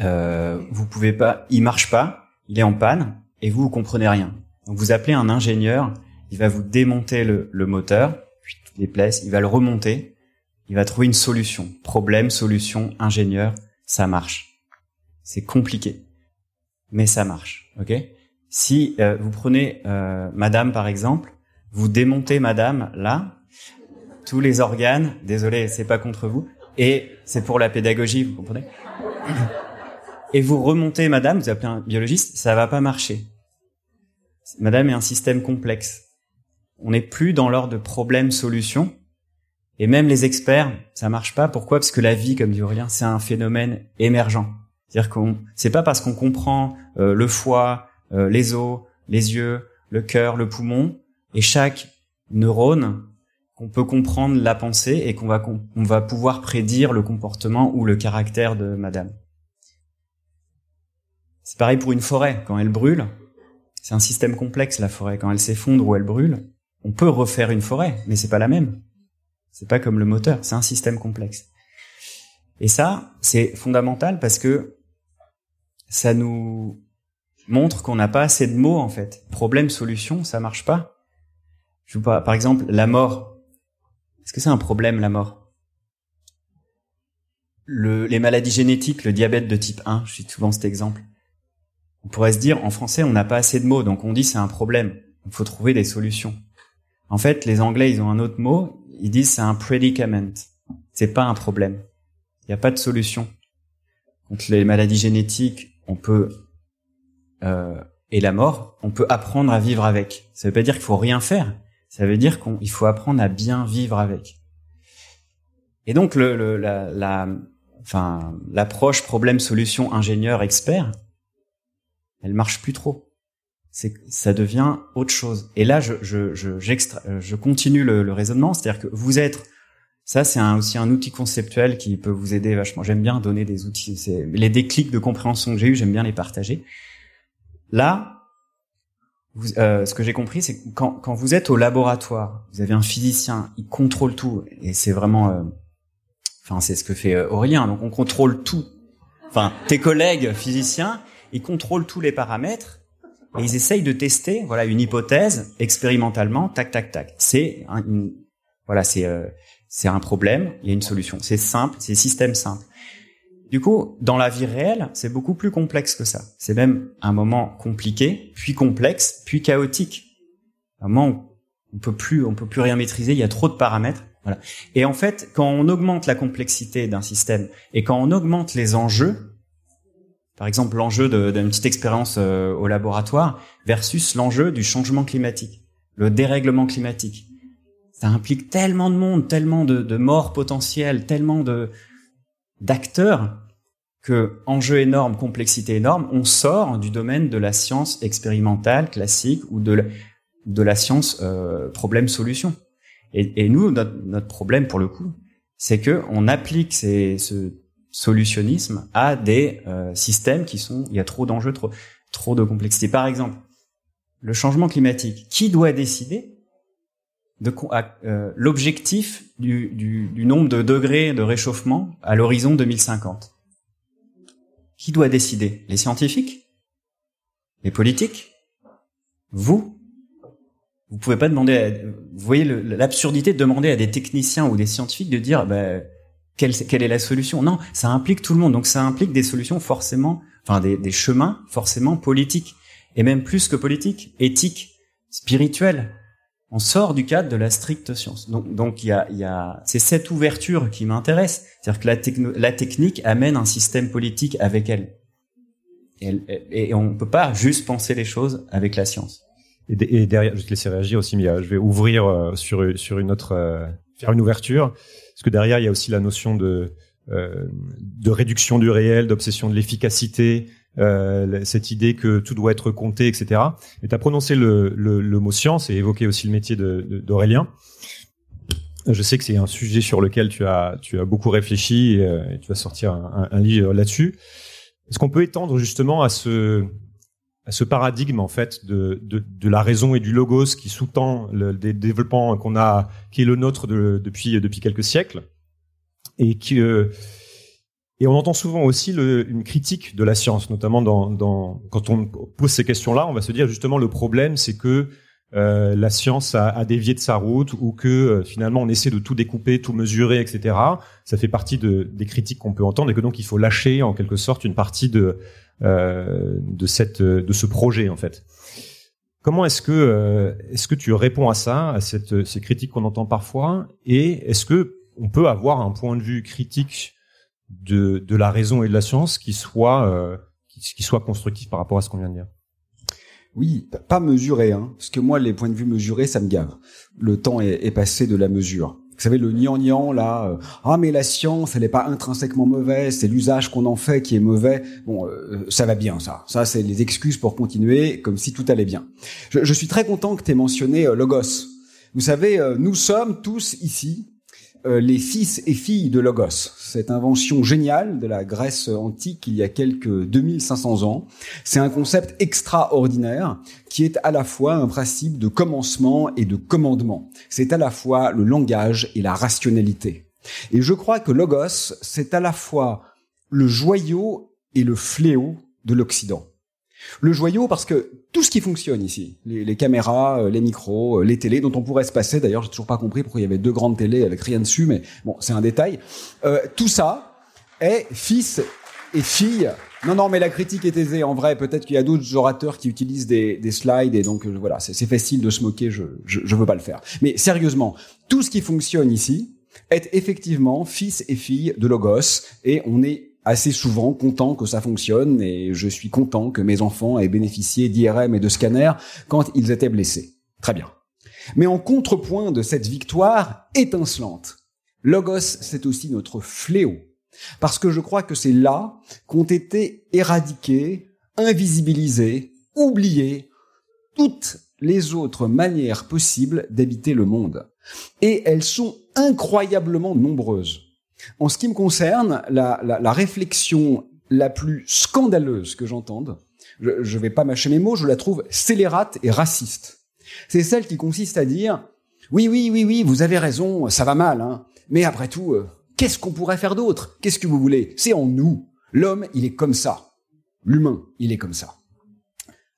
Euh, vous pouvez pas, il marche pas, il est en panne, et vous, vous comprenez rien. Donc vous appelez un ingénieur, il va vous démonter le, le moteur, les pièces, il va le remonter, il va trouver une solution. Problème, solution, ingénieur, ça marche. C'est compliqué, mais ça marche. Ok? Si euh, vous prenez euh, Madame par exemple, vous démontez Madame là, tous les organes. Désolé, c'est pas contre vous, et c'est pour la pédagogie, vous comprenez? Et vous remontez Madame, vous appelez un biologiste, ça va pas marcher. Madame est un système complexe. On n'est plus dans l'ordre de problème-solution. Et même les experts, ça marche pas. Pourquoi? Parce que la vie, comme dit Aurélien, c'est un phénomène émergent. C'est-à-dire qu'on, c'est pas parce qu'on comprend euh, le foie, euh, les os, les yeux, le cœur, le poumon, et chaque neurone qu'on peut comprendre la pensée et qu'on va on va pouvoir prédire le comportement ou le caractère de Madame. C'est pareil pour une forêt. Quand elle brûle, c'est un système complexe la forêt. Quand elle s'effondre ou elle brûle, on peut refaire une forêt, mais c'est pas la même. C'est pas comme le moteur, c'est un système complexe. Et ça, c'est fondamental parce que ça nous montre qu'on n'a pas assez de mots en fait. Problème, solution, ça marche pas. Je par par exemple la mort. Est-ce que c'est un problème la mort? Le, Les maladies génétiques, le diabète de type 1, je suis souvent cet exemple. On pourrait se dire en français on n'a pas assez de mots, donc on dit c'est un problème. Il faut trouver des solutions. En fait, les Anglais ils ont un autre mot, ils disent c'est un predicament. C'est pas un problème. Il n'y a pas de solution. Contre les maladies génétiques, on peut euh, et la mort, on peut apprendre à vivre avec. Ça veut pas dire qu'il faut rien faire. Ça veut dire qu'il faut apprendre à bien vivre avec. Et donc le, le la, enfin l'approche problème solution ingénieur expert, elle marche plus trop. C'est ça devient autre chose. Et là je je je je continue le raisonnement, c'est-à-dire que vous êtes ça, c'est aussi un outil conceptuel qui peut vous aider vachement. J'aime bien donner des outils. Les déclics de compréhension que j'ai eu, j'aime bien les partager. Là, euh, ce que j'ai compris, c'est que quand, vous êtes au laboratoire, vous avez un physicien, il contrôle tout, et c'est vraiment, euh, enfin, c'est ce que fait euh, Aurélien. Donc, on contrôle tout. Enfin, tes collègues physiciens, ils contrôlent tous les paramètres et ils essayent de tester, voilà, une hypothèse expérimentalement, tac, tac, tac. C'est un, une- voilà, c'est c'est un problème, il y a une solution. C'est simple, c'est système simple. Du coup, dans la vie réelle, c'est beaucoup plus complexe que ça. C'est même un moment compliqué, puis complexe, puis chaotique. Un moment où on peut plus, on peut plus rien maîtriser. Il y a trop de paramètres. Et en fait, quand on augmente la complexité d'un système et quand on augmente les enjeux, par exemple l'enjeu d'une petite expérience euh, au laboratoire versus l'enjeu du changement climatique, le dérèglement climatique, ça implique tellement de monde, tellement de, morts potentielles, tellement de d'acteurs que enjeu énorme, complexité énorme, on sort du domaine de la science expérimentale classique ou de la, de la science euh, problème-solution. Et, nous, notre, notre problème pour le coup, c'est que on applique ces, ce solutionnisme à des euh, systèmes qui sont, il y a trop d'enjeux, trop, trop de complexité. Par exemple, le changement climatique. Qui doit décider de euh, l'objectif du, du, du nombre de degrés de réchauffement à l'horizon 2050 Qui doit décider? Les scientifiques? Les politiques? Vous? Vous pouvez pas demander. À, vous voyez l'absurdité de demander à des techniciens ou des scientifiques de dire bah, quelle, quelle est la solution? Non, ça implique tout le monde. Donc ça implique des solutions forcément, enfin des, des chemins forcément politiques et même plus que politiques, éthiques, spirituels on sort du cadre de la stricte science. Donc, il y a, c'est cette ouverture qui m'intéresse, c'est-à-dire que la, technique amène un système politique avec elle. Et, on ne peut pas juste penser les choses avec la science. Et, de- et derrière, je vais te laisser réagir aussi, mais je vais ouvrir euh, sur une autre, euh, faire une ouverture, parce que derrière il y a aussi la notion de euh, de réduction du réel, d'obsession de l'efficacité, euh, cette idée que tout doit être compté, etc. Et tu as prononcé le, le, le mot science et évoqué aussi le métier de- de- d'Aurélien. Je sais que c'est un sujet sur lequel tu as, tu as beaucoup réfléchi et, euh, tu vas sortir un, un, livre là-dessus. Est-ce qu'on peut étendre justement à ce, à ce paradigme en fait de, de, de la raison et du logos qui sous-tend le, le développement qu'on a, qui est le nôtre de, depuis depuis quelques siècles, et qui et on entend souvent aussi le, une critique de la science, notamment dans, dans quand on pose ces questions-là, on va se dire justement le problème c'est que euh, la science a, a, dévié de sa route ou que euh, finalement on essaie de tout découper, tout mesurer, etc. Ça fait partie de, des critiques qu'on peut entendre et que donc il faut lâcher en quelque sorte une partie de euh, de cette de ce projet en fait. Comment est-ce que euh, est-ce que tu réponds à ça, à cette ces critiques qu'on entend parfois? Et est-ce que on peut avoir un point de vue critique de de la raison et de la science qui soit euh, qui, soit constructif par rapport à ce qu'on vient de dire oui, pas mesuré, hein, parce que moi, les points de vue mesurés, ça me gave. Le temps est, est passé de la mesure. Vous savez, le nian là, euh, ah mais la science, elle n'est pas intrinsèquement mauvaise, c'est l'usage qu'on en fait qui est mauvais. Bon, euh, ça va bien, ça. Ça, c'est les excuses pour continuer, comme si tout allait bien. Je, je suis très content que tu aies mentionné euh, Logos. Vous savez, euh, nous sommes tous ici les fils et filles de Logos, cette invention géniale de la Grèce antique il y a quelques 2500 ans. C'est un concept extraordinaire qui est à la fois un principe de commencement et de commandement. C'est à la fois le langage et la rationalité. Et je crois que Logos, c'est à la fois le joyau et le fléau de l'Occident. Le joyau parce que tout ce qui fonctionne ici, les, caméras, euh, les micros, euh, les télés, dont on pourrait se passer, d'ailleurs j'ai toujours pas compris pourquoi il y avait deux grandes télés avec rien dessus, mais bon, c'est un détail. Euh, tout ça est fils et fille. Non, non, mais la critique est aisée. En vrai, peut-être qu'il y a d'autres orateurs qui utilisent des, des slides et donc euh, voilà, c'est facile de se moquer. Je, je, je veux pas le faire. Mais sérieusement, tout ce qui fonctionne ici est effectivement fils et fille de Logos et on est assez souvent content que ça fonctionne et je suis content que mes enfants aient bénéficié d'IRM et de scanners quand ils étaient blessés. Très bien. Mais en contrepoint de cette victoire étincelante, Logos, c'est aussi notre fléau. Parce que je crois que c'est là qu'ont été éradiquées, invisibilisées, oubliées toutes les autres manières possibles d'habiter le monde. Et elles sont incroyablement nombreuses. En ce qui me concerne, la, réflexion la plus scandaleuse que j'entende, je ne vais pas mâcher mes mots, je la trouve scélérate et raciste. C'est celle qui consiste à dire oui, oui, oui, oui, vous avez raison, ça va mal, hein, mais après tout, euh, qu'est-ce qu'on pourrait faire d'autre? Qu'est-ce que vous voulez? C'est en nous. L'homme, il est comme ça. L'humain, il est comme ça.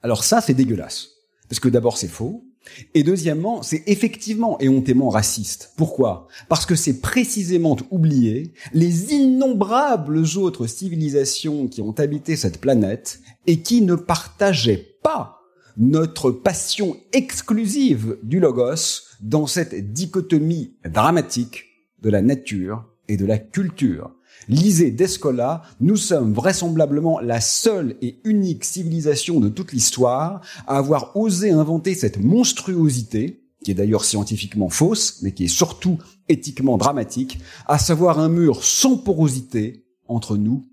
Alors ça, c'est dégueulasse. Parce que d'abord, c'est faux. Et deuxièmement, c'est effectivement éhontément raciste. Pourquoi? Parce que c'est précisément oublier les innombrables autres civilisations qui ont habité cette planète et qui ne partageaient pas notre passion exclusive du logos dans cette dichotomie dramatique de la nature et de la culture. Lisez Descola, nous sommes vraisemblablement la seule et unique civilisation de toute l'histoire à avoir osé inventer cette monstruosité, qui est d'ailleurs scientifiquement fausse, mais qui est surtout éthiquement dramatique, à savoir un mur sans porosité entre nous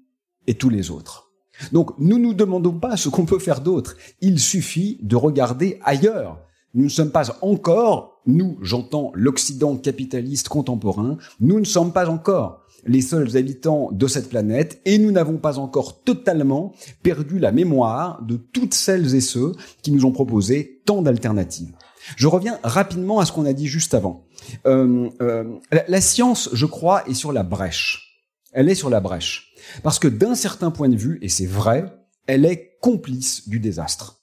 et tous les autres. Donc nous nous demandons pas ce qu'on peut faire d'autre, il suffit de regarder ailleurs. Nous ne sommes pas encore, nous j'entends l'Occident capitaliste contemporain, nous ne sommes pas encore les seuls habitants de cette planète et nous n'avons pas encore totalement perdu la mémoire de toutes celles et ceux qui nous ont proposé tant d'alternatives. Je reviens rapidement à ce qu'on a dit juste avant. Euh, euh, la, la science, je crois, est sur la brèche. Elle est sur la brèche. Parce que d'un certain point de vue, et c'est vrai, elle est complice du désastre.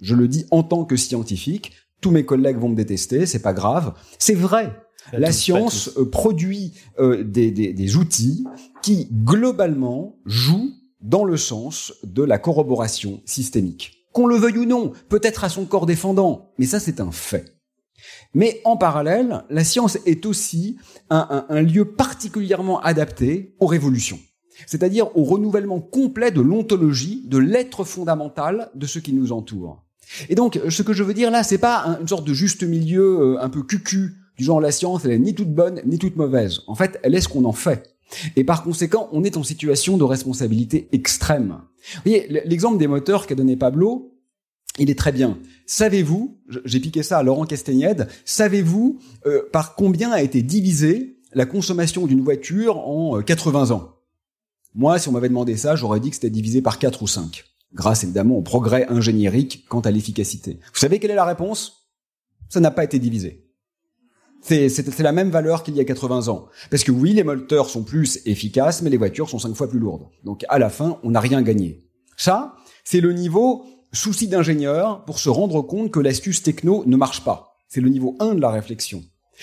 Je le dis en tant que scientifique, tous mes collègues vont me détester, c'est pas grave. C'est vrai. La science euh, produit euh, des, des, des outils qui, globalement, jouent dans le sens de la corroboration systémique. Qu'on le veuille ou non, peut-être à son corps défendant, mais ça c'est un fait. Mais en parallèle, la science est aussi un, un, un lieu particulièrement adapté aux révolutions, c'est-à-dire au renouvellement complet de l'ontologie, de l'être fondamental de ce qui nous entoure. Et donc, ce que je veux dire là, c'est pas une sorte de juste milieu euh, un peu cucu du genre la science, elle est ni toute bonne ni toute mauvaise. En fait, elle est ce qu'on en fait. Et par conséquent, on est en situation de responsabilité extrême. Vous voyez, l'exemple des moteurs qu'a donné Pablo, il est très bien. Savez-vous, j'ai piqué ça à Laurent Castagnède, savez-vous euh, par combien a été divisée la consommation d'une voiture en 80 euh, ans? Moi, si on m'avait demandé ça, j'aurais dit que c'était divisé par 4 ou 5, grâce évidemment au progrès ingéniérique quant à l'efficacité. Vous savez quelle est la réponse? Ça n'a pas été divisé. C'est la même valeur qu'il y a 80 ans. Parce que oui, les moteurs sont plus efficaces, mais les voitures sont cinq fois plus lourdes. Donc à la fin, on n'a rien gagné. Ça, c'est le niveau souci d'ingénieur pour se rendre compte que l'astuce techno ne marche pas. C'est le niveau 1 de la réflexion.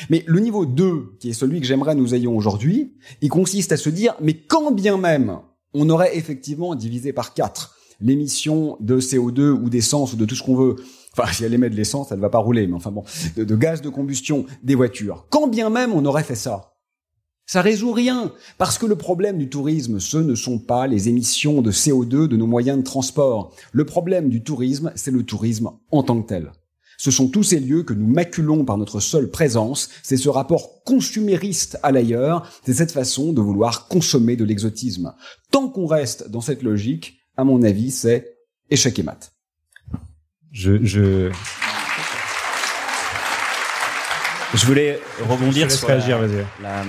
Mais le niveau 2, qui est celui que j'aimerais nous ayons aujourd'hui, il consiste à se dire, mais quand bien même on aurait effectivement divisé par 4 l'émission de CO2 ou d'essence ou de tout ce qu'on veut, enfin si elle émet de l'essence, elle ne va pas rouler, mais enfin bon, de, de gaz de combustion des voitures, quand bien même on aurait fait ça, ça résout rien, parce que le problème du tourisme, ce ne sont pas les émissions de CO2 de nos moyens de transport. Le problème du tourisme, c'est le tourisme en tant que tel. Ce sont tous ces lieux que nous maculons par notre seule présence, c'est ce rapport consumériste à l'ailleurs, c'est cette façon de vouloir consommer de l'exotisme. Tant qu'on reste dans cette logique, à mon avis, c'est échec et mat. Je, je... je voulais rebondir sur la, la,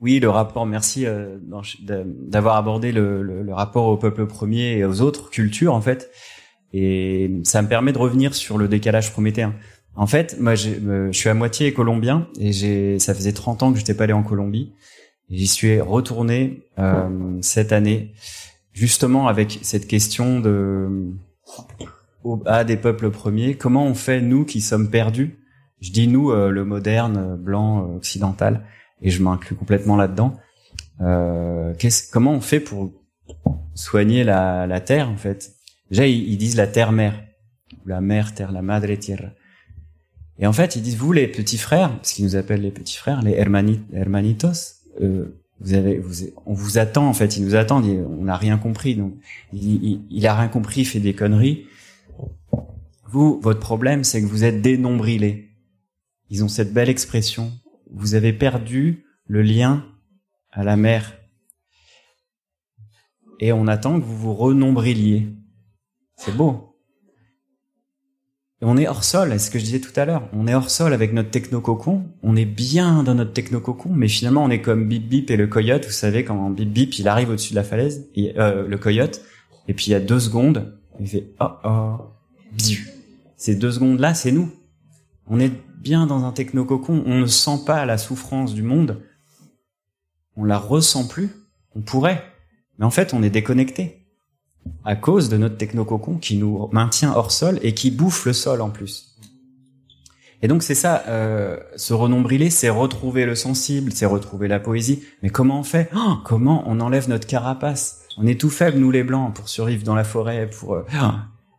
oui, le rapport, merci euh, d'avoir abordé le, le, le, rapport au peuple premier et aux autres cultures, en fait. Et ça me permet de revenir sur le décalage prométhéen. En fait, moi, euh, je suis à moitié colombien et j'ai, ça faisait 30 ans que j'étais pas allé en Colombie. J'y suis retourné euh, cette année, justement avec cette question de à des peuples premiers. Comment on fait nous qui sommes perdus? Je dis nous, euh, le moderne blanc occidental et je m'inclus complètement là-dedans. Euh, comment on fait pour soigner la, terre en fait? Déjà ils, disent la terre-mère, la mère terre, la madre tierra. Et en fait ils disent vous les petits frères, ce qu'ils nous appellent les petits frères, les hermanitos, euh, vous avez, vous, on vous attend en fait, ils nous attendent, on n'a rien compris, donc il, a rien compris, il fait des conneries. Vous, votre problème, c'est que vous êtes dénombrilés. Ils ont cette belle expression, vous avez perdu le lien à la mer. Et on attend que vous vous renombriliez. C'est beau. On est hors sol, c'est ce que je disais tout à l'heure. On est hors sol avec notre technococon. On est bien dans notre technococon, mais finalement on est comme Bip Bip et le coyote. Vous savez quand Bip Bip il arrive au-dessus de la falaise, euh, le coyote, et puis il y a deux secondes, il fait oh oh, Ces deux secondes là, c'est nous. On est bien dans un technococon, on ne sent pas la souffrance du monde, on la ressent plus, on pourrait, mais en fait on est déconnecté à cause de notre technococon qui nous maintient hors sol et qui bouffe le sol en plus. Et donc c'est ça, euh, se renombriler, c'est retrouver le sensible, c'est retrouver la poésie. Mais comment on fait? Oh, Comment on enlève notre carapace? On est tout faible, nous les blancs, pour survivre dans la forêt, pour... Euh,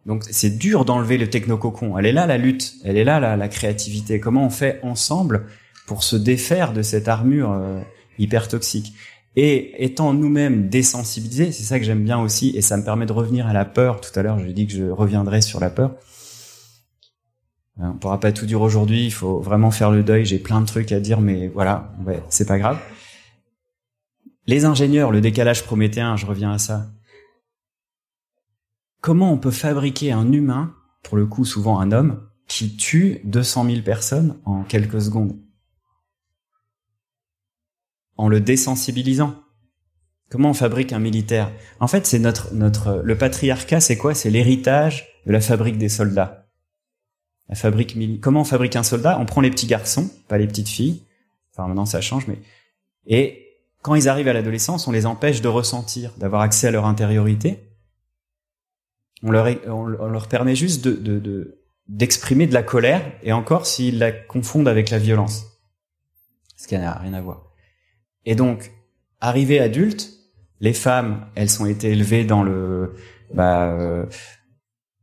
donc c'est dur d'enlever le technococon. Elle est là la lutte, elle est là la, créativité. Comment on fait ensemble pour se défaire de cette armure euh, hyper toxique? Et étant nous-mêmes désensibilisés, c'est ça que j'aime bien aussi, et ça me permet de revenir à la peur. Tout à l'heure, je dit que je reviendrai sur la peur. On pourra pas tout dire aujourd'hui, il faut vraiment faire le deuil. J'ai plein de trucs à dire, mais voilà, c'est pas grave. Les ingénieurs, le décalage prométhéen, je reviens à ça comment on peut fabriquer un humain, pour le coup souvent un homme, qui tue 200 000 personnes en quelques secondes? En le désensibilisant. Comment on fabrique un militaire? En fait, c'est notre notre le patriarcat, c'est quoi? C'est l'héritage de la fabrique des soldats. La fabrique comment on fabrique un soldat? On prend les petits garçons, pas les petites filles. Enfin maintenant ça change, mais et quand ils arrivent à l'adolescence, on les empêche de ressentir, d'avoir accès à leur intériorité on leur, on, leur permet juste de, d'exprimer de, la colère, et encore s'ils la confondent avec la violence. Ce qui n'a rien à voir. Et donc, arrivées adultes, les femmes, elles sont été élevées dans le, bah, euh,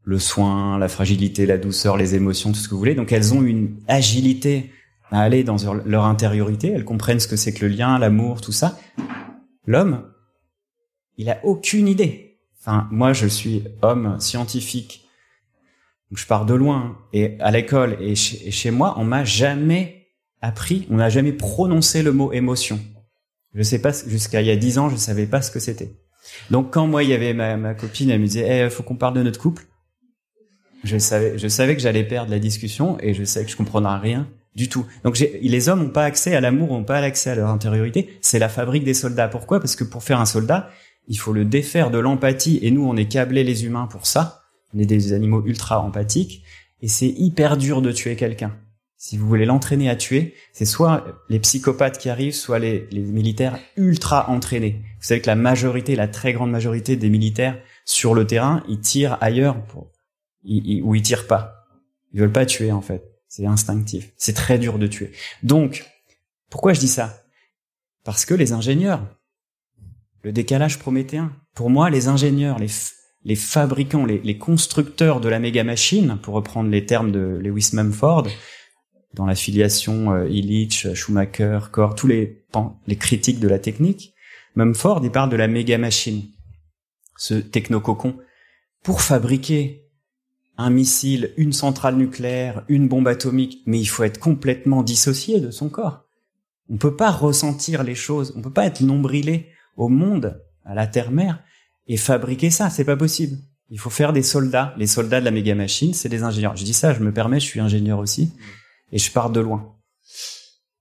le soin, la fragilité, la douceur, les émotions, tout ce que vous voulez. Donc, elles ont une agilité à aller dans leur intériorité. Elles comprennent ce que c'est que le lien, l'amour, tout ça. L'homme, il a aucune idée Enfin, moi, je suis homme scientifique. je pars de loin. Et à l'école et chez, moi, on m'a jamais appris, on n'a jamais prononcé le mot émotion. Je sais pas, jusqu'à il y a dix ans, je savais pas ce que c'était. Donc quand moi il y avait ma, ma copine, elle me disait, eh, faut qu'on parle de notre couple. Je savais, je savais que j'allais perdre la discussion et je savais que je comprendrais rien du tout. Donc les hommes n'ont pas accès à l'amour, n'ont pas accès à leur intériorité. C'est la fabrique des soldats. Pourquoi? Parce que pour faire un soldat, il faut le défaire de l'empathie. Et nous, on est câblés les humains pour ça. On est des animaux ultra empathiques. Et c'est hyper dur de tuer quelqu'un. Si vous voulez l'entraîner à tuer, c'est soit les psychopathes qui arrivent, soit les, militaires ultra entraînés. Vous savez que la majorité, la très grande majorité des militaires sur le terrain, ils tirent ailleurs pour, ils, ils, ou ils tirent pas. Ils veulent pas tuer en fait. C'est instinctif. C'est très dur de tuer. Donc, pourquoi je dis ça? Parce que les ingénieurs, le décalage prométhéen, pour moi, les ingénieurs, les, les fabricants, les constructeurs de la méga machine, pour reprendre les termes de Lewis Mumford, dans la filiation euh, Illich, Schumacher, Core, tous les, les critiques de la technique, Mumford, il parle de la méga machine, ce technococon. Pour fabriquer un missile, une centrale nucléaire, une bombe atomique, mais il faut être complètement dissocié de son corps. On peut pas ressentir les choses, on peut pas être nombrilé au monde, à la terre-mère, et fabriquer ça, c'est pas possible. Il faut faire des soldats. Les soldats de la méga machine, c'est des ingénieurs. Je dis ça, je me permets, je suis ingénieur aussi, et je pars de loin.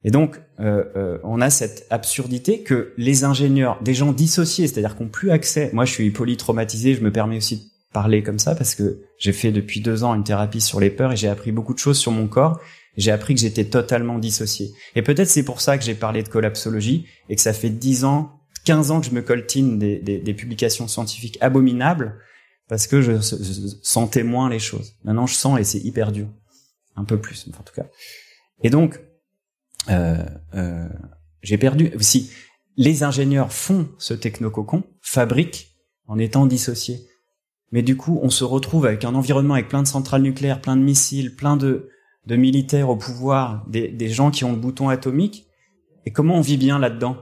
Et donc, euh, euh, on a cette absurdité que les ingénieurs, des gens dissociés, c'est-à-dire qu'on plus accès. Moi, je suis polytraumatisé, je me permets aussi parler comme ça parce que j'ai fait depuis deux ans une thérapie sur les peurs et j'ai appris beaucoup de choses sur mon corps. J'ai appris que j'étais totalement dissocié. Et peut-être c'est pour ça que j'ai parlé de collapsologie et que ça fait dix ans, 15 ans que je me coltine des, des, des publications scientifiques abominables parce que je, je, sentais moins les choses. Maintenant, je sens et c'est hyper dur. Un peu plus, en tout cas. Et donc, euh, euh, j'ai perdu aussi. Les ingénieurs font ce technococon, fabriquent en étant dissociés. Mais du coup, on se retrouve avec un environnement avec plein de centrales nucléaires, plein de missiles, plein de, militaires au pouvoir, des, gens qui ont le bouton atomique. Et comment on vit bien là-dedans?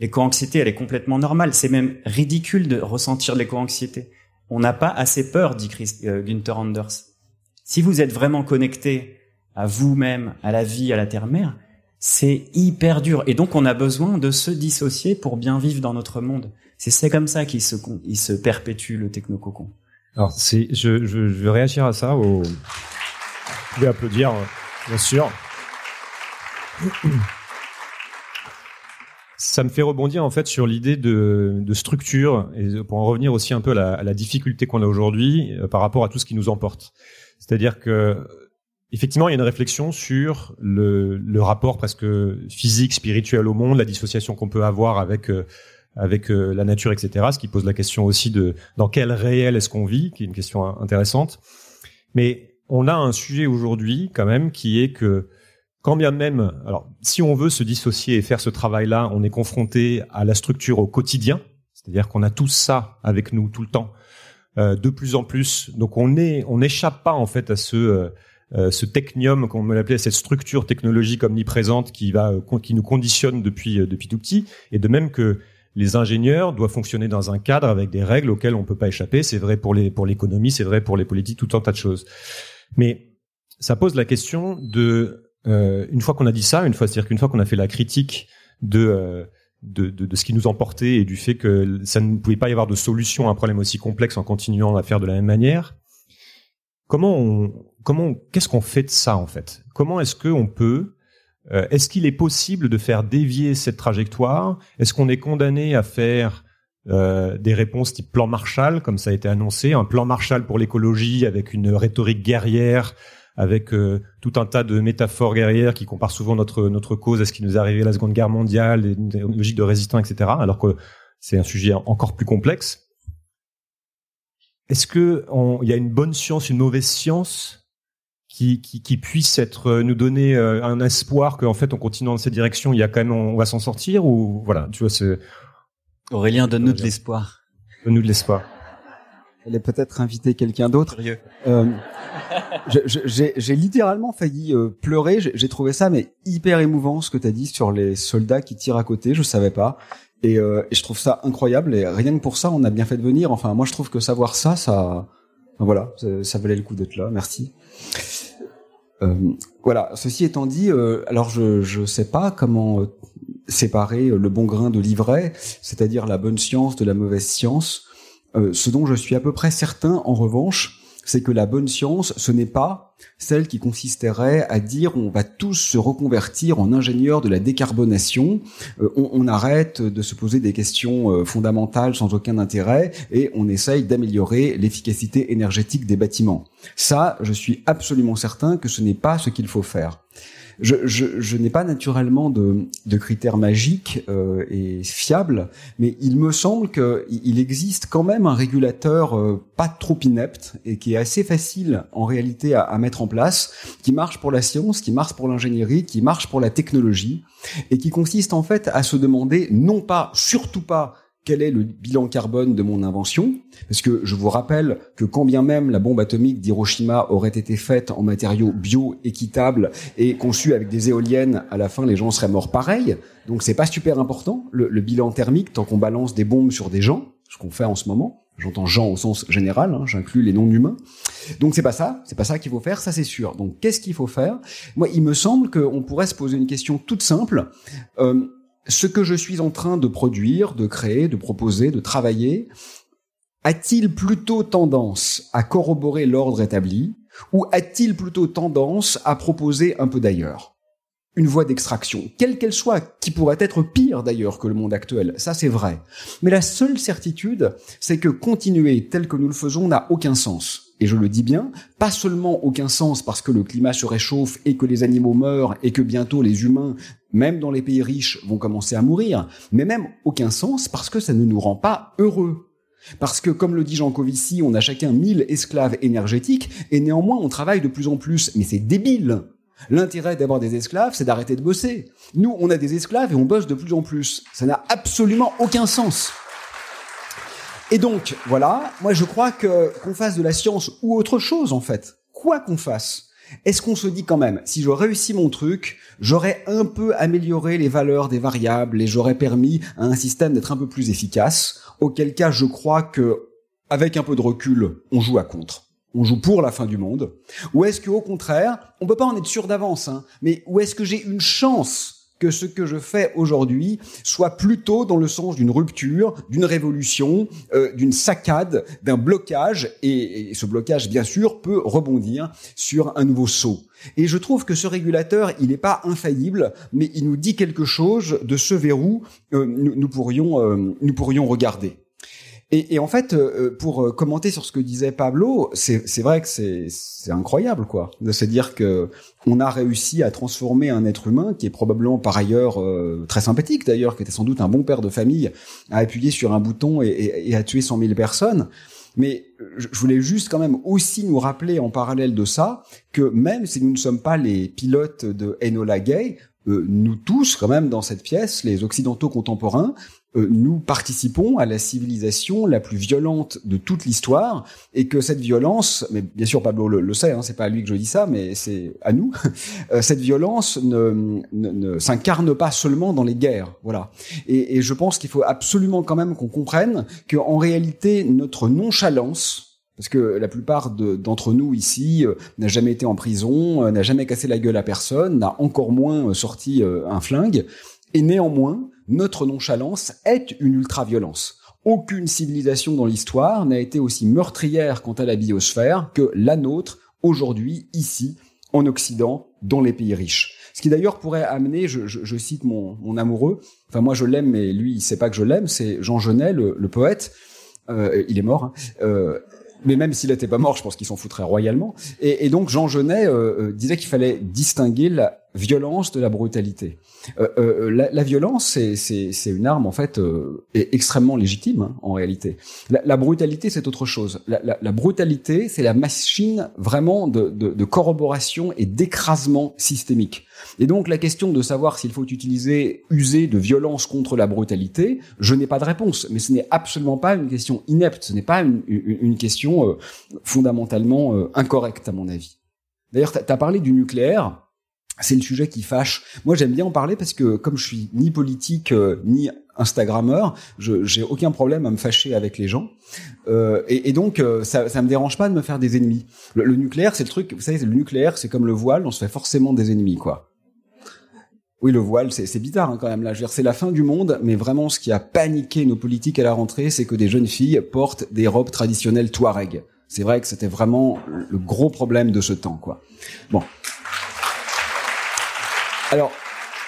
L'éco-anxiété, elle est complètement normale. C'est même ridicule de ressentir l'éco-anxiété. On n'a pas assez peur, dit Chris, euh, Günther Anders. Si vous êtes vraiment connecté à vous-même, à la vie, à la terre-mère, c'est hyper dur. Et donc, on a besoin de se dissocier pour bien vivre dans notre monde. C'est comme ça qu'il se, perpétue le technococon. Alors, je, je, vais réagir à ça. Au... Vous pouvez applaudir, bien sûr. Ça me fait rebondir en fait sur l'idée de, structure et pour en revenir aussi un peu à la, à la difficulté qu'on a aujourd'hui euh, par rapport à tout ce qui nous emporte. C'est-à-dire que effectivement, il y a une réflexion sur le, le, rapport presque physique, spirituel au monde, la dissociation qu'on peut avoir avec euh, avec euh, la nature, etc. Ce qui pose la question aussi de dans quel réel est-ce qu'on vit, qui est une question intéressante. Mais on a un sujet aujourd'hui quand même qui est que quand bien même, alors si on veut se dissocier et faire ce travail-là, on est confronté à la structure au quotidien, c'est-à-dire qu'on a tout ça avec nous tout le temps, euh, de plus en plus. Donc on est, on n'échappe pas en fait à ce euh, euh ce technium, comme on me l'appelait, cette structure technologique omniprésente qui va, qui nous conditionne depuis depuis tout petit, et de même que les ingénieurs doivent fonctionner dans un cadre avec des règles auxquelles on peut pas échapper. C'est vrai pour les pour l'économie, c'est vrai pour les politiques, tout un tas de choses. Mais ça pose la question de euh, une fois qu'on a dit ça, une fois c'est-à-dire qu'une fois qu'on a fait la critique de, euh, de, de de ce qui nous emportait et du fait que ça ne pouvait pas y avoir de solution à un problème aussi complexe en continuant à faire de la même manière, comment on comment qu'est-ce qu'on fait de ça en fait? Comment est-ce qu'on peut euh, Est-ce qu'il est possible de faire dévier cette trajectoire? Est-ce qu'on est condamné à faire euh, des réponses type plan Marshall, comme ça a été annoncé, un plan Marshall pour l'écologie avec une rhétorique guerrière, avec euh, tout un tas de métaphores guerrières qui comparent souvent notre notre cause à ce qui nous est arrivé à la Seconde Guerre mondiale, une logique de résistance, etc. Alors que c'est un sujet encore plus complexe. Est-ce que il y a une bonne science, une mauvaise science qui, qui, qui puisse être euh, nous donner euh, un espoir qu'en fait en continuant dans cette direction il y a quand même on va s'en sortir ou voilà tu vois c'est Aurélien donne-nous de l'espoir donne-nous de l'espoir elle est peut-être inviter quelqu'un d'autre. Euh, j'ai littéralement failli euh, pleurer. J'ai trouvé ça mais hyper émouvant ce que tu as dit sur les soldats qui tirent à côté. Je savais pas. Et, euh, et je trouve ça incroyable. Et rien que pour ça on a bien fait de venir. Enfin moi je trouve que savoir ça ça voilà ça, ça valait le coup d'être là. Merci. Euh, voilà. Ceci étant dit, alors je je sais pas comment. Séparer le bon grain de l'ivraie, c'est-à-dire la bonne science de la mauvaise science. Euh, ce dont je suis à peu près certain, en revanche, c'est que la bonne science, ce n'est pas celle qui consisterait à dire on va tous se reconvertir en ingénieurs de la décarbonation, euh, on, on, arrête de se poser des questions euh, fondamentales sans aucun intérêt et on essaye d'améliorer l'efficacité énergétique des bâtiments. Ça, je suis absolument certain que ce n'est pas ce qu'il faut faire je, je, je n'ai pas naturellement de, de critères magiques euh, et fiables, mais il me semble qu'il existe quand même un régulateur euh, pas trop inepte et qui est assez facile en réalité à, à mettre en place, qui marche pour la science, qui marche pour l'ingénierie, qui marche pour la technologie, et qui consiste en fait à se demander non pas, surtout pas, quel est le bilan carbone de mon invention? Parce que je vous rappelle que quand bien même la bombe atomique d'Hiroshima aurait été faite en matériaux bio équitables et conçue avec des éoliennes, à la fin les gens seraient morts pareil. Donc c'est pas super important le, le bilan thermique tant qu'on balance des bombes sur des gens, ce qu'on fait en ce moment. J'entends gens au sens général, hein, j'inclus les non-humains. Donc c'est pas ça, c'est pas ça qu'il faut faire, ça c'est sûr. Donc qu'est-ce qu'il faut faire? Moi, il me semble qu'on pourrait se poser une question toute simple. Euh, ce que je suis en train de produire, de créer, de proposer, de travailler, a-t-il plutôt tendance à corroborer l'ordre établi ou a-t-il plutôt tendance à proposer un peu d'ailleurs? Une voie d'extraction, quelle qu'elle soit, qui pourrait être pire d'ailleurs que le monde actuel, ça c'est vrai. Mais la seule certitude, c'est que continuer tel que nous le faisons n'a aucun sens et je le dis bien, pas seulement aucun sens parce que le climat se réchauffe et que les animaux meurent et que bientôt les humains, même dans les pays riches, vont commencer à mourir, mais même aucun sens parce que ça ne nous rend pas heureux. Parce que, comme le dit Jean Covici, on a chacun mille esclaves énergétiques et néanmoins on travaille de plus en plus. Mais c'est débile. L'intérêt d'avoir des esclaves, c'est d'arrêter de bosser. Nous, on a des esclaves et on bosse de plus en plus. Ça n'a absolument aucun sens. Et donc, voilà, moi je crois que qu'on fasse de la science ou autre chose en fait, quoi qu'on fasse, est-ce qu'on se dit quand même, si je réussis mon truc, j'aurais un peu amélioré les valeurs des variables et j'aurais permis à un système d'être un peu plus efficace, auquel cas je crois que, avec un peu de recul, on joue à contre. On joue pour la fin du monde. Ou est-ce qu'au contraire, on peut pas en être sûr d'avance, hein, mais où est-ce que j'ai une chance que ce que je fais aujourd'hui soit plutôt dans le sens d'une rupture, d'une révolution, euh, d'une saccade, d'un blocage, et, ce blocage, bien sûr, peut rebondir sur un nouveau saut. Et je trouve que ce régulateur, il n'est pas infaillible, mais il nous dit quelque chose de ce verrou euh, nous, nous, pourrions, euh, nous pourrions regarder. Et, et, en fait, euh, pour euh, commenter sur ce que disait Pablo, c'est vrai que c'est incroyable, quoi, de se dire que on a réussi à transformer un être humain qui est probablement par ailleurs euh, très sympathique, d'ailleurs, qui était sans doute un bon père de famille, à appuyer sur un bouton et, et, et à tuer 100 000 personnes. Mais je voulais juste quand même aussi nous rappeler en parallèle de ça que même si nous ne sommes pas les pilotes de Enola Gay, euh, nous tous, quand même, dans cette pièce, les Occidentaux contemporains, euh, nous participons à la civilisation la plus violente de toute l'histoire et que cette violence, mais bien sûr Pablo le, le sait, hein, c'est pas à lui que je dis ça, mais c'est à nous. Euh, cette violence ne, ne, ne s'incarne pas seulement dans les guerres, voilà. Et, et je pense qu'il faut absolument quand même qu'on comprenne que en réalité notre nonchalance parce que la plupart d'entre nous ici euh, n'a jamais été en prison, euh, n'a jamais cassé la gueule à personne, n'a encore moins euh, sorti euh, un flingue, et néanmoins, notre nonchalance est une ultra-violence. Aucune civilisation dans l'histoire n'a été aussi meurtrière quant à la biosphère que la nôtre aujourd'hui, ici, en Occident, dans les pays riches. Ce qui d'ailleurs pourrait amener, je, je, je cite mon, mon, amoureux, enfin moi je l'aime, mais lui il sait pas que je l'aime, c'est Jean Genet, le, le poète, euh, il est mort, hein, euh, mais même s'il n'était pas mort, je pense qu'il s'en foutrait royalement. Et, et donc Jean Genet euh, euh disait qu'il fallait distinguer la violence de la brutalité. Euh, euh, la, la, violence, c'est une arme en fait euh, extrêmement légitime hein, en réalité. La, la brutalité, c'est autre chose. La, la brutalité, c'est la machine vraiment de, de, de corroboration et d'écrasement systémique. Et donc la question de savoir s'il faut utiliser, user de violence contre la brutalité, je n'ai pas de réponse. Mais ce n'est absolument pas une question inepte. Ce n'est pas une, une, une question euh, fondamentalement euh, incorrecte à mon avis. D'ailleurs, tu as parlé du nucléaire c'est le sujet qui fâche. Moi, j'aime bien en parler parce que comme je suis ni politique euh, ni Instagrammeur, je j'ai aucun problème à me fâcher avec les gens. Euh, et, et, donc, euh, ça, ça me dérange pas de me faire des ennemis. Le, le nucléaire, c'est le truc. Vous savez, le nucléaire, c'est comme le voile, on se fait forcément des ennemis, quoi. Oui, le voile, c'est bizarre hein, quand même. Là, c'est la fin du monde, mais vraiment, ce qui a paniqué nos politiques à la rentrée, c'est que des jeunes filles portent des robes traditionnelles Touareg. C'est vrai que c'était vraiment le gros problème de ce temps, quoi. Bon. Alors,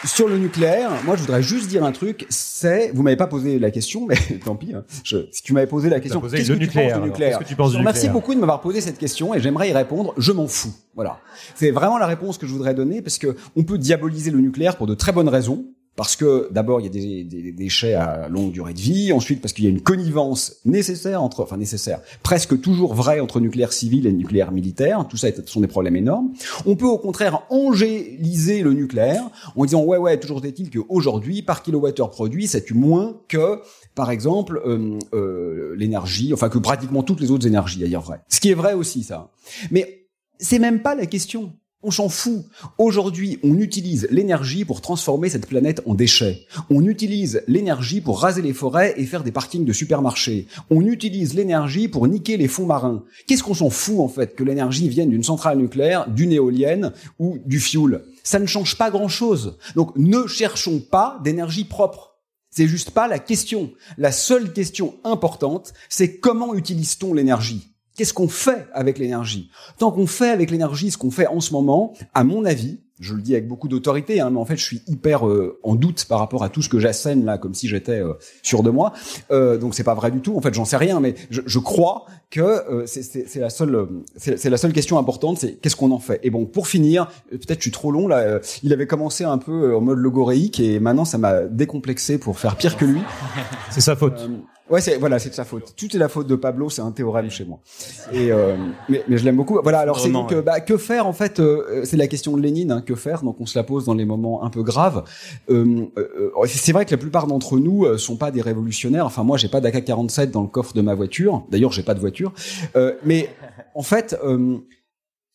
sur le nucléaire, moi je voudrais juste dire un truc, c'est, vous m'avez pas posé la question, mais tant pis, hein. je, si tu m'avais posé la question, qu'est-ce que, tu nucléaire que tu penses du Merci nucléaire beaucoup de m'avoir posé cette question et j'aimerais y répondre, je m'en fous. Voilà. C'est vraiment la réponse que je voudrais donner parce que on peut diaboliser le nucléaire pour de très bonnes raisons. Parce que d'abord il y a des, des- déchets à longue durée de vie, ensuite parce qu'il y a une connivence nécessaire entre, enfin nécessaire, presque toujours vraie entre nucléaire civil et nucléaire militaire. Tout ça sont des problèmes énormes. On peut au contraire angéliser le nucléaire en disant ouais ouais toujours est-il qu'aujourd'hui par kilowattheure produit ça tue moins que par exemple euh, euh, l'énergie, enfin que pratiquement toutes les autres énergies d'ailleurs vrai. Ce qui est vrai aussi ça. Mais c'est même pas la question. On s'en fout. Aujourd'hui, on utilise l'énergie pour transformer cette planète en déchets. On utilise l'énergie pour raser les forêts et faire des parkings de supermarchés. On utilise l'énergie pour niquer les fonds marins. Qu'est-ce qu'on s'en fout en fait que l'énergie vienne d'une centrale nucléaire, d'une éolienne ou du fioul? Ça ne change pas grand-chose. Donc ne cherchons pas d'énergie propre. C'est juste pas la question. La seule question importante, c'est comment utilise-t-on l'énergie? Qu'est-ce qu'on fait avec l'énergie? Tant qu'on fait avec l'énergie ce qu'on fait en ce moment, à mon avis, je le dis avec beaucoup d'autorité, hein, mais en fait je suis hyper euh, en doute par rapport à tout ce que j'assène là, comme si j'étais euh, sûr de moi. Euh, donc c'est pas vrai du tout. En fait, j'en sais rien, mais je, je crois que euh, c'est- la seule, c'est la seule question importante, c'est qu'est-ce qu'on en fait? Et bon, pour finir, euh, peut-être je suis trop long là. euh, il avait commencé un peu en mode logoréique et maintenant ça m'a décomplexé pour faire pire que lui. C'est sa faute. Ouais, c'est voilà, c'est de sa faute. Tout est la faute de Pablo, c'est un théorème chez moi. Et euh, mais, mais je l'aime beaucoup. Voilà, alors c'est donc euh, bah, que faire en fait euh, C'est la question de Lénine. Hein, que faire? Donc on se la pose dans les moments un peu graves. Euh, euh, c'est vrai que la plupart d'entre nous sont pas des révolutionnaires. Enfin moi, j'ai pas d'AK-47 dans le coffre de ma voiture. D'ailleurs, j'ai pas de voiture. Euh, mais en fait, euh,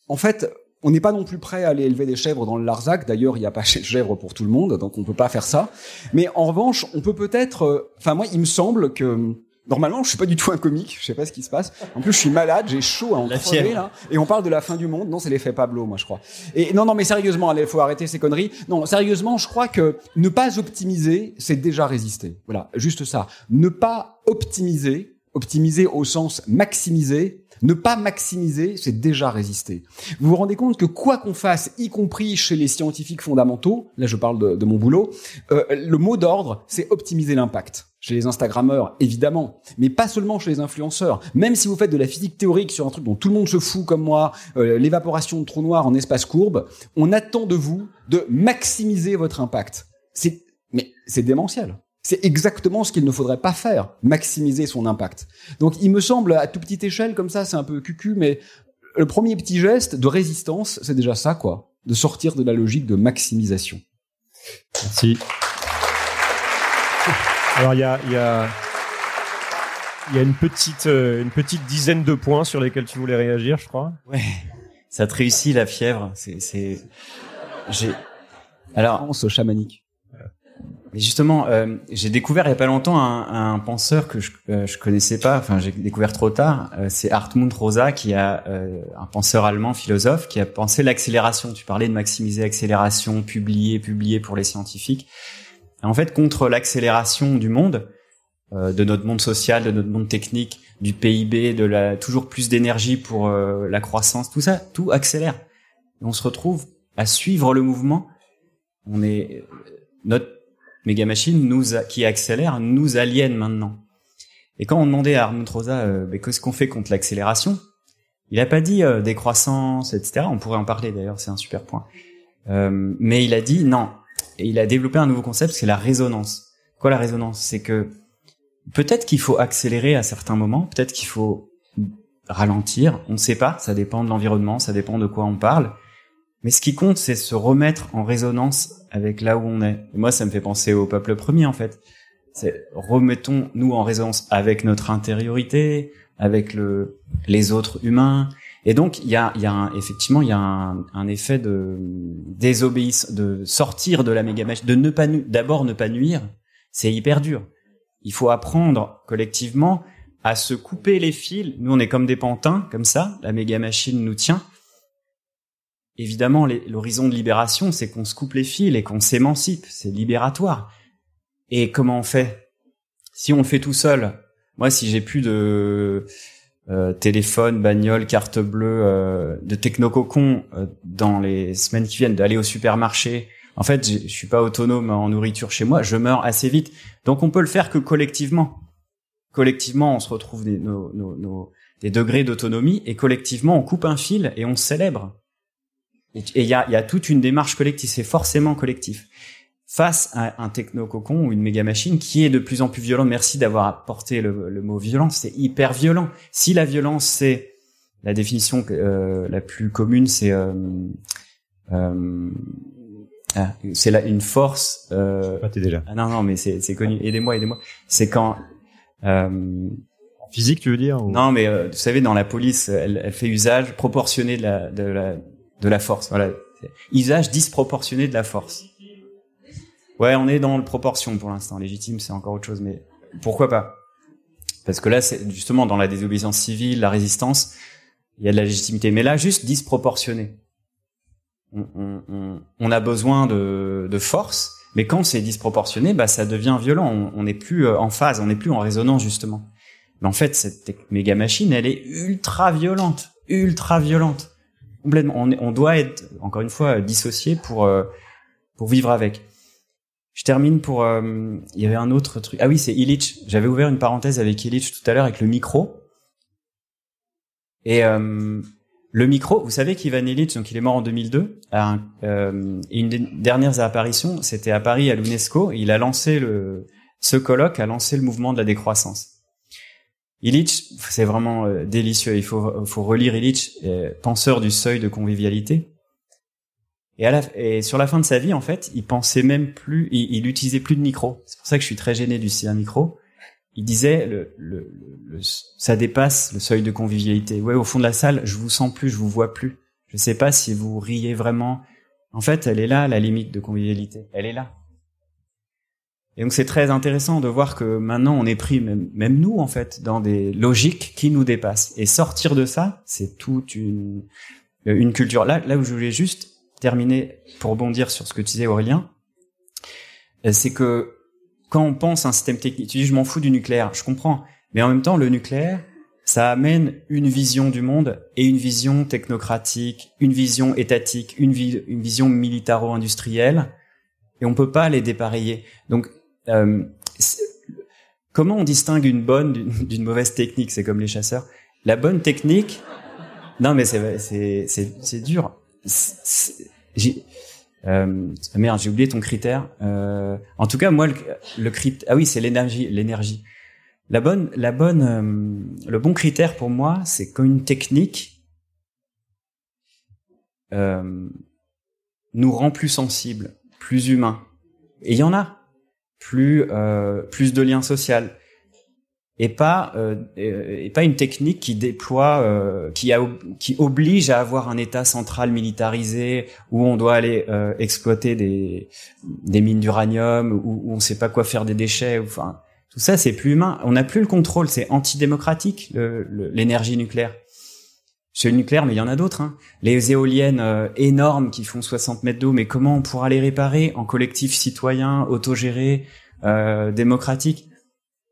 en fait. On n'est pas non plus prêt à aller élever des chèvres dans le Larzac. D'ailleurs, il n'y a pas de chèvres pour tout le monde, donc on peut pas faire ça. Mais en revanche, on peut peut-être. euh, Enfin, moi, il me semble que normalement, je suis pas du tout un comique. Je sais pas ce qui se passe. En plus, je suis malade, j'ai chaud à en La crever, là. Et on parle de la fin du monde. Non, c'est l'effet Pablo, moi, je crois. Et non, non, mais sérieusement, allez, faut arrêter ces conneries. Non, sérieusement, je crois que ne pas optimiser, c'est déjà résister. Voilà, juste ça. Ne pas optimiser, optimiser au sens maximiser. Ne pas maximiser, c'est déjà résister. Vous vous rendez compte que quoi qu'on fasse, y compris chez les scientifiques fondamentaux, là je parle de, mon boulot, euh, le mot d'ordre, c'est optimiser l'impact. Chez les Instagrammeurs, évidemment, mais pas seulement chez les influenceurs. Même si vous faites de la physique théorique sur un truc dont tout le monde se fout comme moi, euh, l'évaporation de trous noirs en espace courbe, on attend de vous de maximiser votre impact. C'est, mais c'est démentiel. C'est exactement ce qu'il ne faudrait pas faire, maximiser son impact. Donc il me semble, à toute petite échelle, comme ça, c'est un peu cucu, mais le premier petit geste de résistance, c'est déjà ça, quoi. De sortir de la logique de maximisation. Merci. Alors il y a, il y a, il y a une petite, euh, une petite dizaine de points sur lesquels tu voulais réagir, je crois. Ouais, ça te réussit la fièvre. C'est, c'est, j'ai. Alors, Pense chamanique. Mais justement, euh, j'ai découvert il y a pas longtemps un, un penseur que je, euh, je connaissais pas. Enfin, j'ai découvert trop tard. Euh, c'est Hartmut Rosa, qui a euh, un penseur allemand, philosophe, qui a pensé l'accélération. Tu parlais de maximiser l'accélération, publier, publier pour les scientifiques. En fait, contre l'accélération du monde, euh, de notre monde social, de notre monde technique, du PIB, de la toujours plus d'énergie pour euh, la croissance, tout ça, tout accélère. On se retrouve à suivre le mouvement. On est notre méga machine nous a- qui accélère nous aliène maintenant. Et quand on demandait à Armand Rosa euh, mais qu'est-ce qu'on fait contre l'accélération, il a pas dit euh, décroissance, etc. On pourrait en parler d'ailleurs, c'est un super point. Euh, mais il a dit non. Et il a développé un nouveau concept, c'est la résonance. Quoi la résonance? C'est que peut-être qu'il faut accélérer à certains moments, peut-être qu'il faut ralentir, on ne sait pas, ça dépend de l'environnement, ça dépend de quoi on parle. Mais ce qui compte, c'est se remettre en résonance avec là où on est. Et moi, ça me fait penser au peuple premier, en fait. C'est remettons-nous en résonance avec notre intériorité, avec le, les autres humains. Et donc, il y a, y a un- effectivement, il y a un, un effet de désobéissance, de sortir de la méga de ne pas d'abord ne pas nuire. C'est hyper dur. Il faut apprendre collectivement à se couper les fils. Nous, on est comme des pantins, comme ça. La méga machine nous tient. Évidemment, l'horizon de libération, c'est qu'on se coupe les fils et qu'on s'émancipe. C'est libératoire. Et comment on fait? Si on le fait tout seul, moi, si j'ai plus de euh, téléphone, bagnole, carte bleue, euh, de technococon euh, dans les semaines qui viennent, d'aller au supermarché, en fait, je suis pas autonome en nourriture chez moi, je meurs assez vite. Donc, on peut le faire que collectivement. Collectivement, on se retrouve des, nos, nos, des degrés d'autonomie et collectivement, on coupe un fil et on célèbre. Et il y a, y a toute une démarche collective, c'est forcément collectif face à un techno-cocon ou une méga machine qui est de plus en plus violent. Merci d'avoir apporté le, mot violence. C'est hyper violent. Si la violence, c'est la définition euh, la plus commune, c'est euh, euh, ah, c'est une force. Euh, ah, t'es déjà. Ah, non, non, mais c'est connu. Aidez-moi, aidez-moi. C'est quand euh, physique, tu veux dire Non, mais vous savez, dans la police, elle, elle, fait usage proportionné de la de la de la force. Voilà, usage disproportionné de la force. Ouais, on est dans le proportion pour l'instant. Légitime, c'est encore autre chose, mais pourquoi pas? Parce que là, c'est justement dans la désobéissance civile, la résistance, il y a de la légitimité. Mais là, juste disproportionné. On, a besoin de, de, force, mais quand c'est disproportionné, bah ça devient violent. On n'est plus euh, en phase, on n'est plus en résonance justement. Mais en fait, cette méga machine, elle est ultra violente, ultra violente. On, doit être, encore une fois, dissocié pour euh, pour vivre avec. Je termine pour. Euh, il y avait un autre truc. Ah oui, c'est Illich. J'avais ouvert une parenthèse avec Illich tout à l'heure avec le micro. Et euh, le micro, vous savez qu'Ivan Illich, donc il est mort en 2002. Un, euh, une des dernières apparitions, c'était à Paris à l'UNESCO. Il a lancé le. Ce colloque a lancé le mouvement de la décroissance. Illich, c'est vraiment euh, délicieux. Il faut, faut relire Illich, penseur du seuil de convivialité. Et, à la, et sur la fin de sa vie, en fait, il pensait même plus, il, il utilisait plus de micro. C'est pour ça que je suis très gêné du un micro. Il disait, le, le, le, ça dépasse le seuil de convivialité. Ouais, au fond de la salle, je vous sens plus, je vous vois plus. Je sais pas si vous riez vraiment. En fait, elle est là, la limite de convivialité. Elle est là. Et donc c'est très intéressant de voir que maintenant on est pris, même, même, nous en fait, dans des logiques qui nous dépassent. Et sortir de ça, c'est toute une, une culture. Là, là où je voulais juste terminer pour rebondir sur ce que tu disais Aurélien, euh, c'est que quand on pense à un système technique, tu dis je m'en fous du nucléaire, je comprends, mais en même temps le nucléaire, ça amène une vision du monde et une vision technocratique, une vision étatique, une, une vision militaro-industrielle, et on peut pas les dépareiller. Donc euh, comment on distingue une bonne d'une mauvaise technique? C'est comme les chasseurs. La bonne technique, non mais c'est dur euh, merde, j'ai oublié ton critère. Euh, en tout cas, moi, le, le critère, ah oui, c'est l'énergie, l'énergie. La bonne, la bonne, le bon critère pour moi, c'est qu'une technique euh, nous rend plus sensibles, plus humains. Et il y en a. Plus, euh, plus de liens sociaux, et pas euh, et pas une technique qui déploie euh, qui qui oblige à avoir un état central militarisé où on doit aller euh, exploiter des des mines d'uranium où, où on sait pas quoi faire des déchets. Enfin tout ça c'est plus humain. On n'a plus le contrôle. C'est antidémocratique l'énergie nucléaire c'est le nucléaire mais il y en a d'autres hein. les éoliennes énormes qui font 60 mètres d'eau mais comment on pourra les réparer en collectif citoyen autogéré démocratique?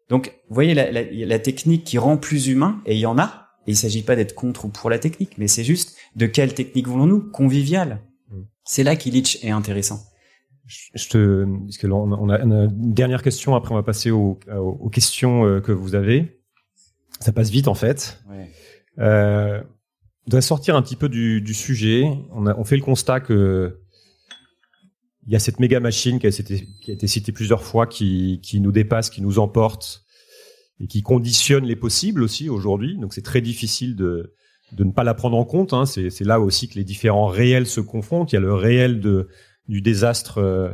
Donc, vous voyez la, la, la, technique qui rend plus humain, et il y en a. Et il s'agit pas d'être contre ou pour la technique, mais c'est juste de quelle technique voulons-nous? Conviviale. Mm. C'est là qu'Illich est intéressant. Je te, parce que on a, une dernière question. Après, on va passer aux, aux questions euh, que vous avez. Ça passe vite en fait. Ouais. Euh, doit sortir un petit peu du, du sujet. On, a, on fait le constat que il y a cette méga machine qui a, été, qui a été citée plusieurs fois, qui, qui nous dépasse, qui nous emporte et qui conditionne les possibles aussi aujourd'hui. Donc c'est très difficile de, de ne pas la prendre en compte. Hein. C'est là aussi que les différents réels se confrontent. Il y a le réel de, du désastre euh,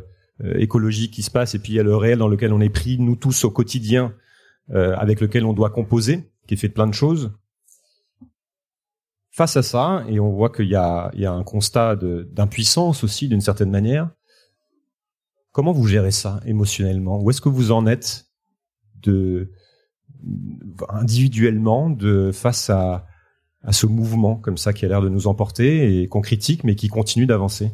écologique qui se passe et puis il y a le réel dans lequel on est pris, nous tous au quotidien, euh, avec lequel on doit composer, qui est fait de plein de choses. Face à ça, et on voit qu'il y a, il y a un constat d'impuissance aussi d'une certaine manière, Comment vous gérez ça émotionnellement? Où est-ce que vous en êtes de individuellement de face à, à ce mouvement comme ça qui a l'air de nous emporter et qu'on critique mais qui continue d'avancer?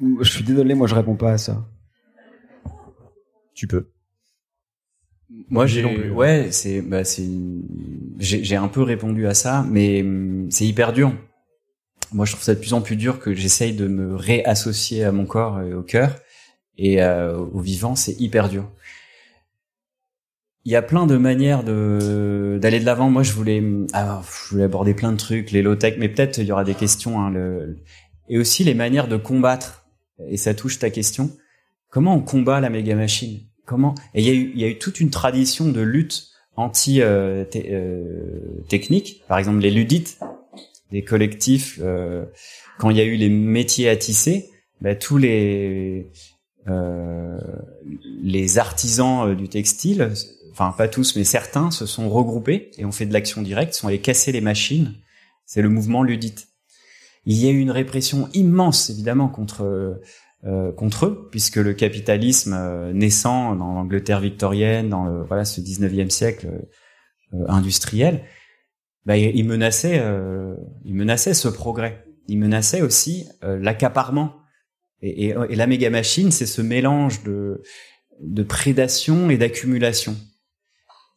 Je suis désolé, moi je réponds pas à ça. Tu peux. Moi, j'ai ouais, c'est bah c'est j'ai un peu répondu à ça, mais hum, c'est hyper dur. Moi, je trouve ça de plus en plus dur que j'essaye de me réassocier à mon corps et au cœur et euh, au vivant, c'est hyper dur. Il y a plein de manières de d'aller de l'avant. Moi, je voulais ah, je voulais aborder plein de trucs, les low tech, mais peut-être il y aura des questions. Hein, le, et aussi les manières de combattre. Et ça touche ta question. Comment on combat la méga machine? Comment Et il y a eu il y a eu toute une tradition de lutte anti euh, euh, technique. Par exemple, les ludites, des collectifs. Euh, quand il y a eu les métiers à tisser, ben, tous les euh, les artisans du textile enfin pas tous, mais certains se sont regroupés et ont fait de l'action directe, sont allés casser les machines. C'est le mouvement ludite. Il y a eu une répression immense, évidemment, contre euh, contre eux, puisque le capitalisme euh, naissant dans l'Angleterre victorienne, dans le, voilà ce 19e siècle euh, industriel, bah, il menaçait, il menaçait ce progrès. Il menaçait aussi l'accaparement. Et, et, et, la méga machine, c'est ce mélange de, de prédation et d'accumulation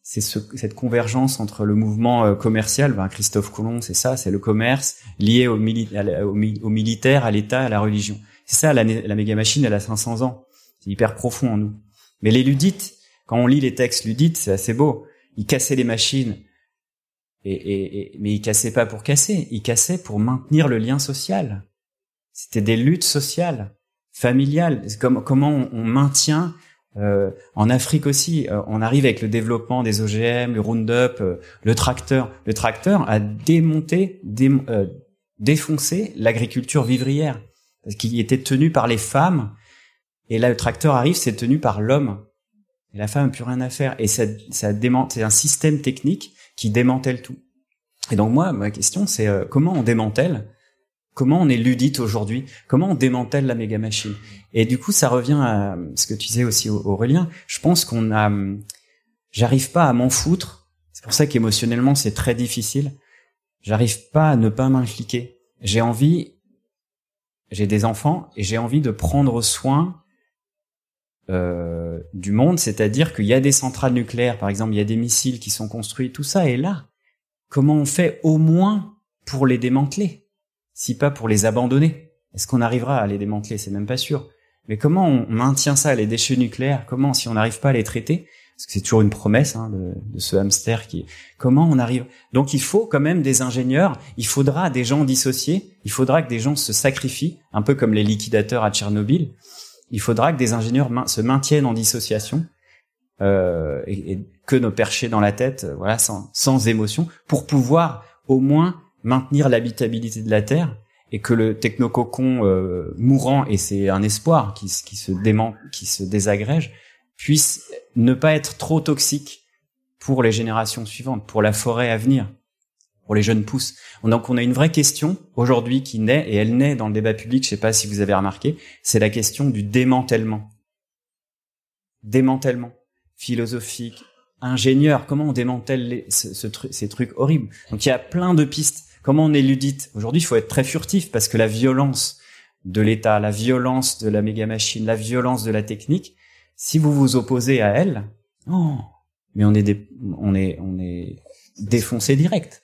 c'est ce, cette convergence entre le mouvement euh, commercial, ben Christophe Colomb, c'est ça, c'est le commerce lié au, au, militaire, à l'État, à la religion. C'est ça, la, méga machine, elle a 500 ans. C'est hyper profond en nous. Mais les ludites, quand on lit les textes ludites, c'est assez beau. Ils cassaient les machines, mais ils cassaient pas pour casser, ils cassaient pour maintenir le lien social. C'était des luttes sociales, familiales. Comme, comment on maintient euh, en Afrique aussi, euh, on arrive avec le développement des OGM, le Roundup, euh, le tracteur. Le tracteur a démonté, défoncé l'agriculture vivrière parce qu'il était tenu par les femmes. Et là, le tracteur arrive, c'est tenu par l'homme. Et la femme n'a plus rien à faire. Et ça, ça c'est un système technique qui démantèle tout. Et donc moi, ma question, c'est comment on démantèle Comment on est ludite aujourd'hui? Comment on démantèle la méga machine? Et du coup, ça revient à ce que tu disais aussi, Aurélien. Je pense qu'on a, j'arrive pas à m'en foutre. C'est pour ça qu'émotionnellement, c'est très difficile. J'arrive pas à ne pas m'impliquer. J'ai envie, j'ai des enfants et j'ai envie de prendre soin euh, du monde, c'est-à-dire qu'il y a des centrales nucléaires, par exemple, il y a des missiles qui sont construits, tout ça est là. Comment on fait au moins pour les démanteler si pas pour les abandonner? Est-ce qu'on arrivera à les démanteler? C'est même pas sûr. Mais comment on maintient ça, les déchets nucléaires? Comment, si on n'arrive pas à les traiter Parce que c'est toujours une promesse hein, de, de, ce hamster qui. Comment on arrive? Donc il faut quand même des ingénieurs. Il faudra des gens dissociés. Il faudra que des gens se sacrifient, un peu comme les liquidateurs à Tchernobyl. Il faudra que des ingénieurs se maintiennent en dissociation euh, et, que nos perchés dans la tête, euh, voilà, sans, sans émotion, pour pouvoir au moins maintenir l'habitabilité de la Terre et que le technococon euh, mourant et c'est un espoir qui, qui se dément, qui se désagrège, puisse ne pas être trop toxique pour les générations suivantes, pour la forêt à venir, pour les jeunes pousses. Donc on a une vraie question aujourd'hui qui naît et elle naît dans le débat public. Je sais pas si vous avez remarqué, c'est la question du démantèlement. Démantèlement philosophique, ingénieur. Comment on démantèle ces trucs horribles Donc il y a plein de pistes Comment on éludite Aujourd'hui, il faut être très furtif parce que la violence de l'État, la violence de la méga machine, la violence de la technique, si vous vous opposez à elle, oh, mais on est on est on est défoncé direct.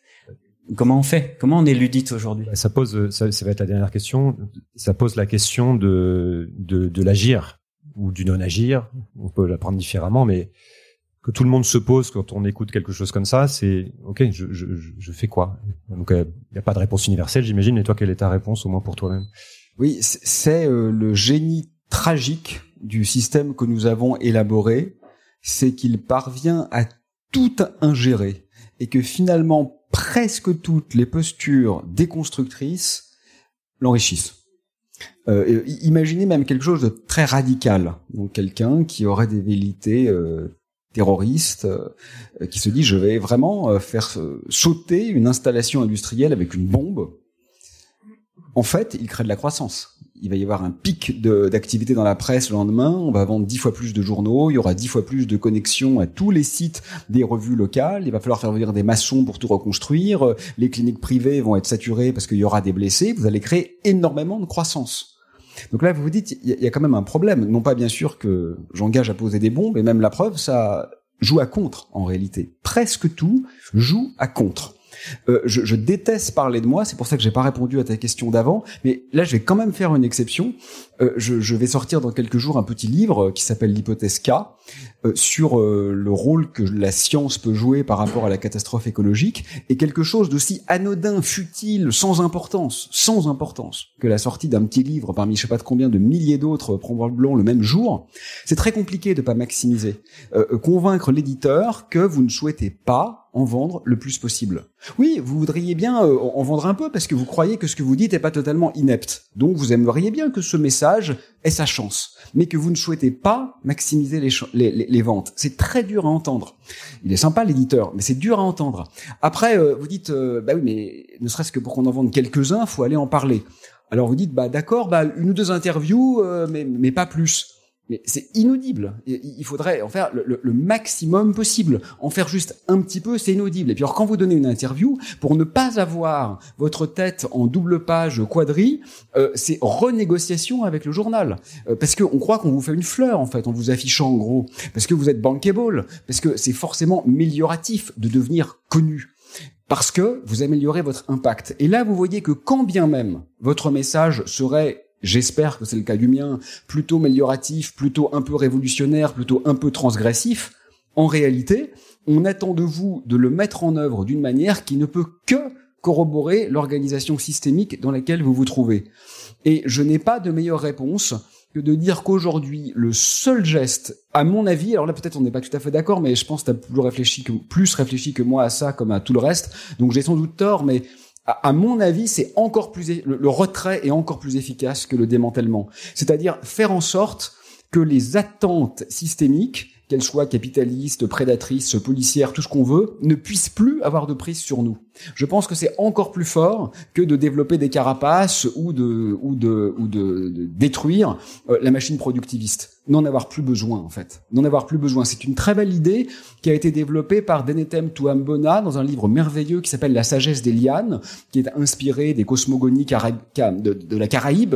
Comment on fait? Comment on éludite aujourd'hui? Bah, Ça pose, ça, va être la dernière question. Ça pose la question de de, de l'agir ou du non agir. On peut la prendre différemment, mais que tout le monde se pose quand on écoute quelque chose comme ça, c'est ok, je, je, je fais quoi? Donc il euh, n'y a pas de réponse universelle, j'imagine. Mais toi, quelle est ta réponse au moins pour toi-même? Oui, c'est euh, le génie tragique du système que nous avons élaboré, c'est qu'il parvient à tout ingérer et que finalement presque toutes les postures déconstructrices l'enrichissent. Euh, imaginez même quelque chose de très radical, donc quelqu'un qui aurait des velléités euh, terroriste euh, qui se dit je vais vraiment faire sauter une installation industrielle avec une bombe. En fait, il crée de la croissance. Il va y avoir un pic d'activité dans la presse le lendemain, on va vendre dix fois plus de journaux, il y aura dix fois plus de connexions à tous les sites des revues locales, il va falloir faire venir des maçons pour tout reconstruire, les cliniques privées vont être saturées parce qu'il y aura des blessés, vous allez créer énormément de croissance. Donc là, vous vous dites, il y, a quand même un problème. Non pas bien sûr que j'engage à poser des bombes, mais même la preuve, ça joue à contre en réalité. Presque tout joue à contre. Euh, je, je, déteste parler de moi, c'est pour ça que j'ai pas répondu à ta question d'avant, mais là je vais quand même faire une exception. Euh, je, je, vais sortir dans quelques jours un petit livre qui s'appelle l'hypothèse K euh, sur euh, le rôle que la science peut jouer par rapport à la catastrophe écologique et quelque chose d'aussi anodin, futile, sans importance, sans importance que la sortie d'un petit livre parmi je sais pas de combien de milliers d'autres le blanc le même jour. C'est très compliqué de pas maximiser, convaincre l'éditeur que vous ne souhaitez pas en vendre le plus possible. Oui, vous voudriez bien euh, en vendre un peu parce que vous croyez que ce que vous dites n'est pas totalement inepte. Donc vous aimeriez bien que ce message ait sa chance, mais que vous ne souhaitez pas maximiser les, les, ventes. C'est très dur à entendre. Il est sympa l'éditeur, mais c'est dur à entendre. Après, euh, vous dites, euh, bah oui, mais ne serait-ce que pour qu'on en vende quelques-uns, faut aller en parler. Alors vous dites, bah d'accord, bah une ou deux interviews, mais, mais pas plus. Mais c'est inaudible. Il faudrait en faire le, maximum possible. En faire juste un petit peu, c'est inaudible. Et puis alors, quand vous donnez une interview, pour ne pas avoir votre tête en double page quadri, euh, c'est renégociation avec le journal. Euh, parce qu'on croit qu'on vous fait une fleur, en fait, en vous affichant en gros. Parce que vous êtes bankable. Parce que c'est forcément amélioratif de devenir connu parce que vous améliorez votre impact. Et là, vous voyez que quand bien même votre message serait j'espère que c'est le cas du mien, plutôt amélioratif, plutôt un peu révolutionnaire, plutôt un peu transgressif, en réalité, on attend de vous de le mettre en œuvre d'une manière qui ne peut que corroborer l'organisation systémique dans laquelle vous vous trouvez. Et je n'ai pas de meilleure réponse que de dire qu'aujourd'hui, le seul geste, à mon avis, alors là peut-être on n'est pas tout à fait d'accord, mais je pense que tu as plus réfléchi que, plus réfléchi que moi à ça comme à tout le reste, donc j'ai sans doute tort, mais à mon avis, c'est encore plus le, retrait est encore plus efficace que le démantèlement. C'est-à-dire faire en sorte que les attentes systémiques, qu'elles soient capitalistes, prédatrices, policières, tout ce qu'on veut, ne puissent plus avoir de prise sur nous. Je pense que c'est encore plus fort que de développer des carapaces ou de ou de ou de, détruire euh, la machine productiviste. N'en avoir plus besoin en fait. N'en avoir plus besoin. C'est une très belle idée qui a été développée par Denetem Tuambona dans un livre merveilleux qui s'appelle La sagesse des lianes, qui est inspiré des cosmogonies de, de la Caraïbe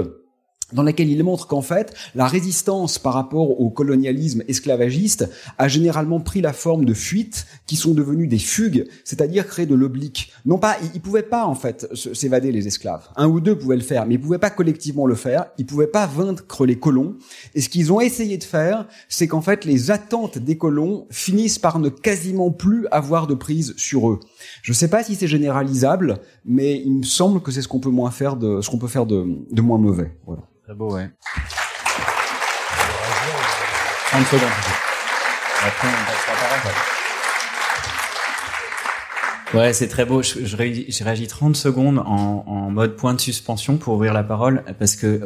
dans laquelle il montre qu'en fait, la résistance par rapport au colonialisme esclavagiste a généralement pris la forme de fuites qui sont devenues des fugues, c'est-à-dire créer de l'oblique. Non pas, ils, pouvaient pas en fait s'évader les esclaves. Un ou deux pouvaient le faire, mais ils pouvaient pas collectivement le faire. Ils pouvaient pas vaincre les colons. Et ce qu'ils ont essayé de faire, c'est qu'en fait, les attentes des colons finissent par ne quasiment plus avoir de prise sur eux. Je sais pas si c'est généralisable, mais il me semble que c'est ce qu'on peut moins faire de, ce qu'on peut faire de, de moins mauvais. Voilà. Très beau, ouais. 30 secondes. Après, on Ouais, c'est très beau. Je, je, réagis 30 secondes en, mode point de suspension pour ouvrir la parole parce que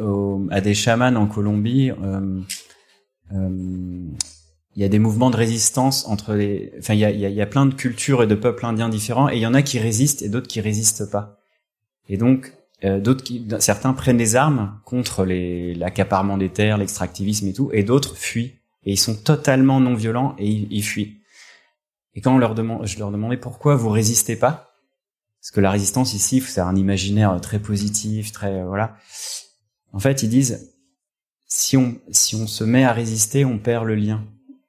à des chamans en Colombie, euh, euh, il y a des mouvements de résistance entre les. Enfin, il y a, y a plein de cultures et de peuples indiens différents et il y en a qui résistent et d'autres qui résistent pas. Et donc, euh, d'autres certains prennent des armes contre l'accaparement des terres, l'extractivisme et tout, et d'autres fuient. Et ils sont totalement non violents et ils, fuient. Et quand on leur demande, je leur demandais pourquoi vous résistez pas, parce que la résistance ici, c'est un imaginaire très positif, très euh, voilà. En fait, ils disent si on si on se met à résister, on perd le lien,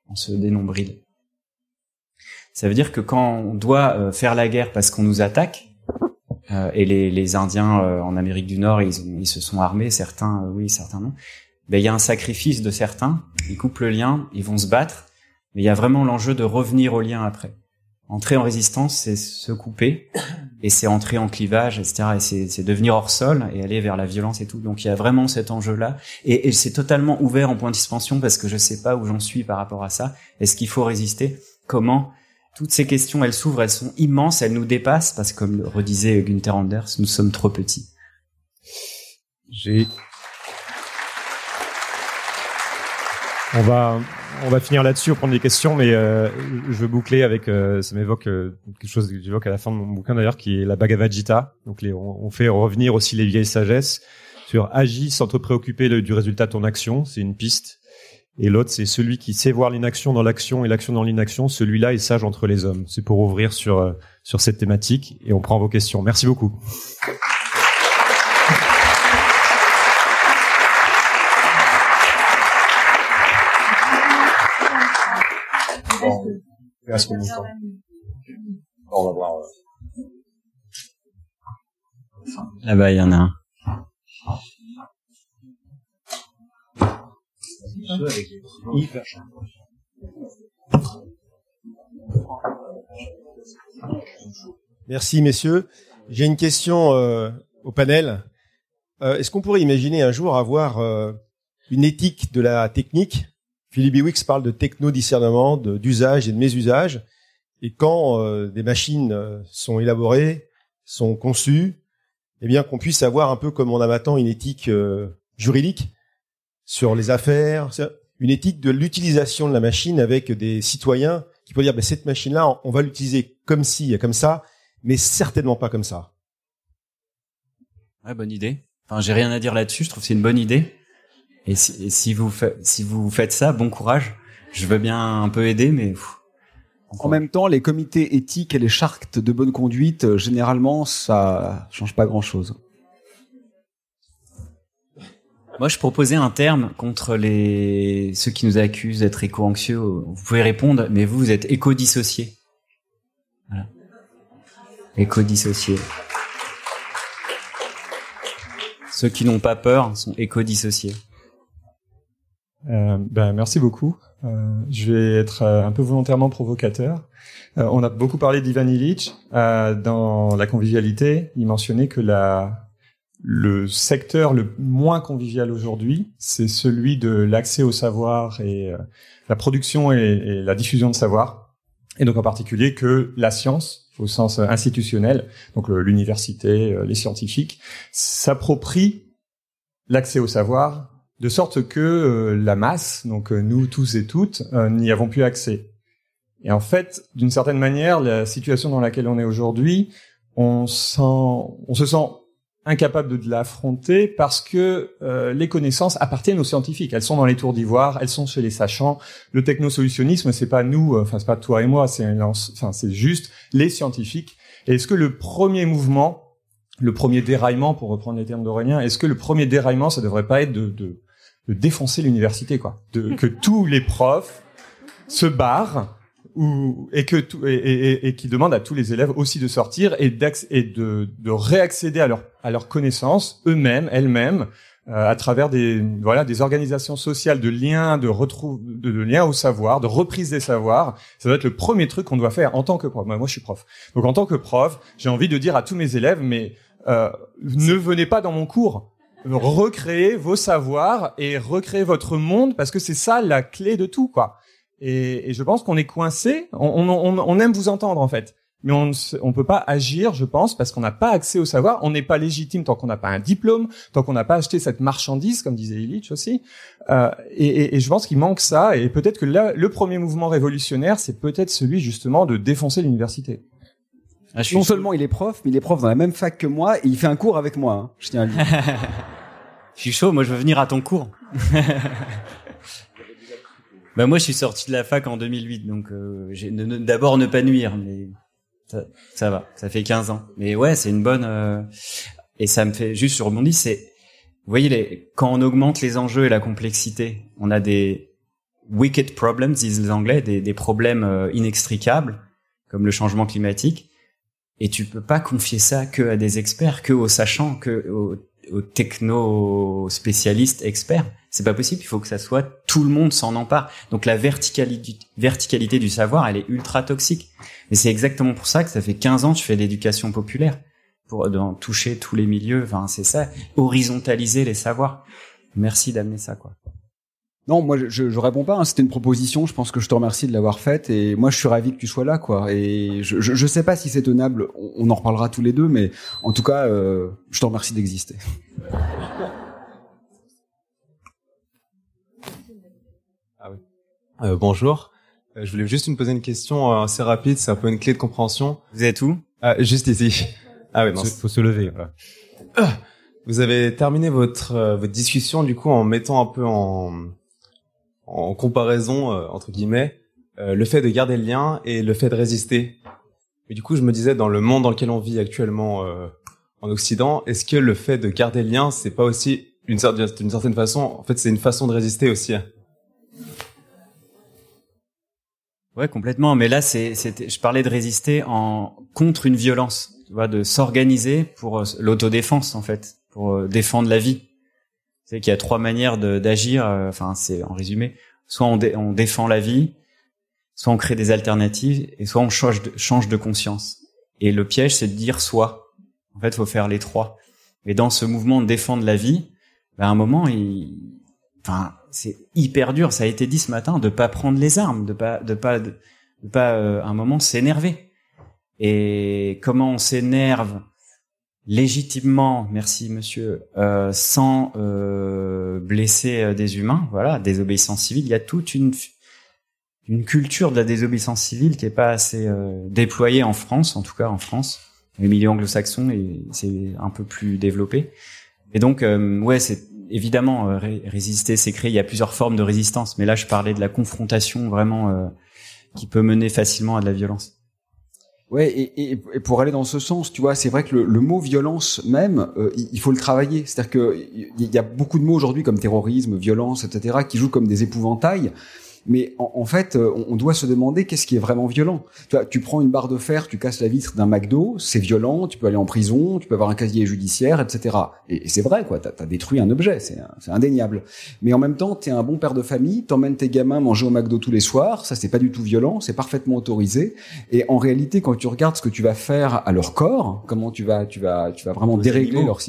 on se dénombrille. Ça veut dire que quand on doit euh, faire la guerre parce qu'on nous attaque, euh, et les, les Indiens euh, en Amérique du Nord, ils, ils se sont armés, certains euh, oui, certains non. Ben il y a un sacrifice de certains, ils coupent le lien, ils vont se battre, mais il y a vraiment l'enjeu de revenir au lien après. Entrer en résistance, c'est se couper, et c'est entrer en clivage, etc. Et c'est devenir hors sol et aller vers la violence et tout. Donc il y a vraiment cet enjeu-là, et, et c'est totalement ouvert en point de suspension parce que je sais pas où j'en suis par rapport à ça. Est-ce qu'il faut résister? Comment? Toutes ces questions, elles s'ouvrent, elles sont immenses, elles nous dépassent parce que comme le redisait Günther Anders, nous sommes trop petits. J'ai On va on va finir là-dessus, prendre des questions, mais euh, je veux boucler avec euh, ça m'évoque euh, quelque chose que j'évoque à la fin de mon bouquin d'ailleurs, qui est la Bhagavad Gita. Donc les, on, fait revenir aussi les vieilles sagesses sur agis sans te préoccuper du résultat de ton action, c'est une piste. Et l'autre, c'est celui qui sait voir l'inaction dans l'action et l'action dans l'inaction. Celui-là est sage entre les hommes. C'est pour ouvrir sur euh, sur cette thématique et on prend vos questions. Merci beaucoup. On va voir. Là-bas, il y en a un. Merci messieurs. J'ai une question euh, au panel. Euh, Est-ce qu'on pourrait imaginer un jour avoir euh, une éthique de la technique? Philippe Biwix parle de techno-discernement, d'usage et de mésusage. Et quand euh, des machines sont élaborées, sont conçues, eh bien qu'on puisse avoir un peu comme on a maintenant une éthique euh, juridique sur les affaires, une éthique de l'utilisation de la machine avec des citoyens qui peuvent dire ben, cette machine-là, on va l'utiliser comme ci et comme ça, mais certainement pas comme ça. Ouais, bonne idée. Enfin, j'ai rien à dire là-dessus. Je trouve que c'est une bonne idée. Et si, et si vous fa- si vous faites ça, bon courage. Je veux bien un peu aider, mais pff, En même temps, les comités éthiques et les chartes de bonne conduite, euh, généralement, ça change pas grand-chose. Moi, je proposais un terme contre les ceux qui nous accusent d'être éco-anxieux. Vous pouvez répondre, mais vous, vous êtes éco-dissocié. Voilà. Éco-dissocié. Ceux qui n'ont pas peur sont éco-dissociés. Euh, ben, merci beaucoup. Euh, je vais être euh, un peu volontairement provocateur. On a beaucoup parlé d'Ivan Illich. Dans la convivialité, il mentionnait que la, le secteur le moins convivial aujourd'hui, c'est celui de l'accès au savoir et euh, la production et, la diffusion de savoir. Et donc en particulier que la science, au sens euh, institutionnel, donc l'université, euh, les scientifiques, s'approprient l'accès au savoir de sorte que la masse, donc nous tous et toutes, n'y avons plus accès. Et en fait, d'une certaine manière, la situation dans laquelle on est aujourd'hui, on, on se sent incapable de, l'affronter parce que euh, les connaissances appartiennent aux scientifiques. Elles sont dans les tours d'ivoire, elles sont chez les sachants. Le technosolutionnisme, c'est pas nous, euh, enfin c'est pas toi et moi, c'est enfin c'est juste les scientifiques. Est-ce que le premier mouvement, le premier déraillement, pour reprendre les termes d'Aurélien, est-ce que le premier déraillement, ça devrait pas être de, de, de défoncer l'université, quoi, de que tous les profs se barrent et que tout, et, et, et- qui demandent à tous les élèves aussi de sortir et, et de, de réaccéder à leur à leurs connaissances eux-mêmes, elles-mêmes, euh, à travers des voilà des organisations sociales de liens, de retrouve de, liens au savoir, de reprise des savoirs. Ça doit être le premier truc qu'on doit faire en tant que prof. Moi, moi, je suis prof. Donc, en tant que prof, j'ai envie de dire à tous mes élèves, mais euh, ne venez pas dans mon cours. Recréez vos savoirs et recréez votre monde parce que c'est ça la clé de tout, quoi. Et, et je pense qu'on est coincé. On, on, on, on aime vous entendre en fait, mais on ne se- on peut pas agir, je pense, parce qu'on n'a pas accès au savoir. On n'est pas légitime tant qu'on n'a pas un diplôme, tant qu'on n'a pas acheté cette marchandise, comme disait Illich aussi. Euh, et, et, et je pense qu'il manque ça. Et peut-être que là, le premier mouvement révolutionnaire, c'est peut-être celui justement de défoncer l'université. non seulement il est prof, mais il est prof dans la même fac que moi et il fait un cours avec moi. hein. Je tiens à le dire. Je suis chaud, moi je veux venir à ton cours. bah moi je suis sorti de la fac en 2008, donc euh, d'abord ne pas nuire, mais ça, ça va, ça fait 15 ans. Mais ouais, c'est une bonne euh, et ça me fait juste sur rebondir, c'est vous voyez les quand on augmente les enjeux et la complexité, on a des wicked problems disent les Anglais, des, des problèmes euh, inextricables comme le changement climatique. Et tu peux pas confier ça que à des experts, que aux sachants, que aux, aux techno spécialistes experts. C'est pas possible. Il faut que ça soit tout le monde s'en empare. Donc la verticalité, verticalité du savoir, elle est ultra toxique. Et c'est exactement pour ça que ça fait 15 ans que je fais l'éducation populaire pour dans, toucher tous les milieux. Enfin, c'est ça, horizontaliser les savoirs. Merci d'amener ça, quoi. Non, moi je, je, je réponds pas. hein. C'était une proposition. Je pense que je te remercie de l'avoir faite et moi je suis ravi que tu sois là, quoi. Et je, je, je sais pas si c'est tenable. On, on en reparlera tous les deux, mais en tout cas, euh, je te remercie d'exister. Euh, bonjour. Euh, je voulais juste me poser une question euh, assez rapide. C'est un peu une clé de compréhension. Vous êtes où? Ah, Juste ici. Ah oui, non. Il faut se lever. Voilà. Vous avez terminé votre euh, votre discussion du coup en mettant un peu en en comparaison euh, entre guillemets euh, le fait de garder le lien et le fait de résister. Et du coup, je me disais dans le monde dans lequel on vit actuellement en Occident, est-ce que le fait de garder le lien, c'est pas aussi une certaine certaine façon, en fait, c'est une façon de résister aussi. hein Ouais, complètement. Mais là, c'est, je parlais de résister en contre une violence, tu vois, de s'organiser pour euh, l'autodéfense en fait, pour euh, défendre la vie. C'est qu'il y a trois manières d'agir. euh, Enfin, c'est en résumé. Soit on, dé- on défend la vie, soit on crée des alternatives, et soit on change de, conscience. Et le piège, c'est de dire soit. En fait, faut faire les trois. Et dans ce mouvement de défendre la vie, ben, à un moment, il, enfin, c'est hyper dur. Ça a été dit ce matin de pas prendre les armes, de pas, de pas, pas, euh, à un moment s'énerver. Et comment on s'énerve légitimement, merci monsieur, euh, sans euh, blesser euh, des humains, voilà, désobéissance civile. Il y a toute une une culture de la désobéissance civile qui est pas assez euh, déployée en France, en tout cas en France. Les milieux anglo-saxons, c'est un peu plus développé. Et donc, euh, ouais, c'est évidemment euh, ré- résister, c'est créer. Il y a plusieurs formes de résistance, mais là, je parlais de la confrontation vraiment qui peut mener facilement à de la violence. Ouais, et, et, et pour aller dans ce sens, tu vois, c'est vrai que le, le mot violence même, euh, il, il faut le travailler. C'est-à-dire que il y a beaucoup de mots aujourd'hui comme terrorisme, violence, etc., qui jouent comme des épouvantails. Mais en, en fait, euh, on, on doit se demander qu'est-ce qui est vraiment violent. Tu vois, tu prends une barre de fer, tu casses la vitre d'un McDo, c'est violent, tu peux aller en prison, tu peux avoir un casier judiciaire, etc. Et, et c'est vrai, quoi. T'as as détruit un objet, c'est indéniable. Mais en même temps, t'es un bon père de famille, t'emmènes tes gamins manger au McDo tous les soirs, ça c'est pas du tout violent, c'est parfaitement autorisé. Et en réalité, quand tu regardes ce que tu vas faire à leur corps, comment tu vas, tu vas, tu vas vraiment dérégler leur,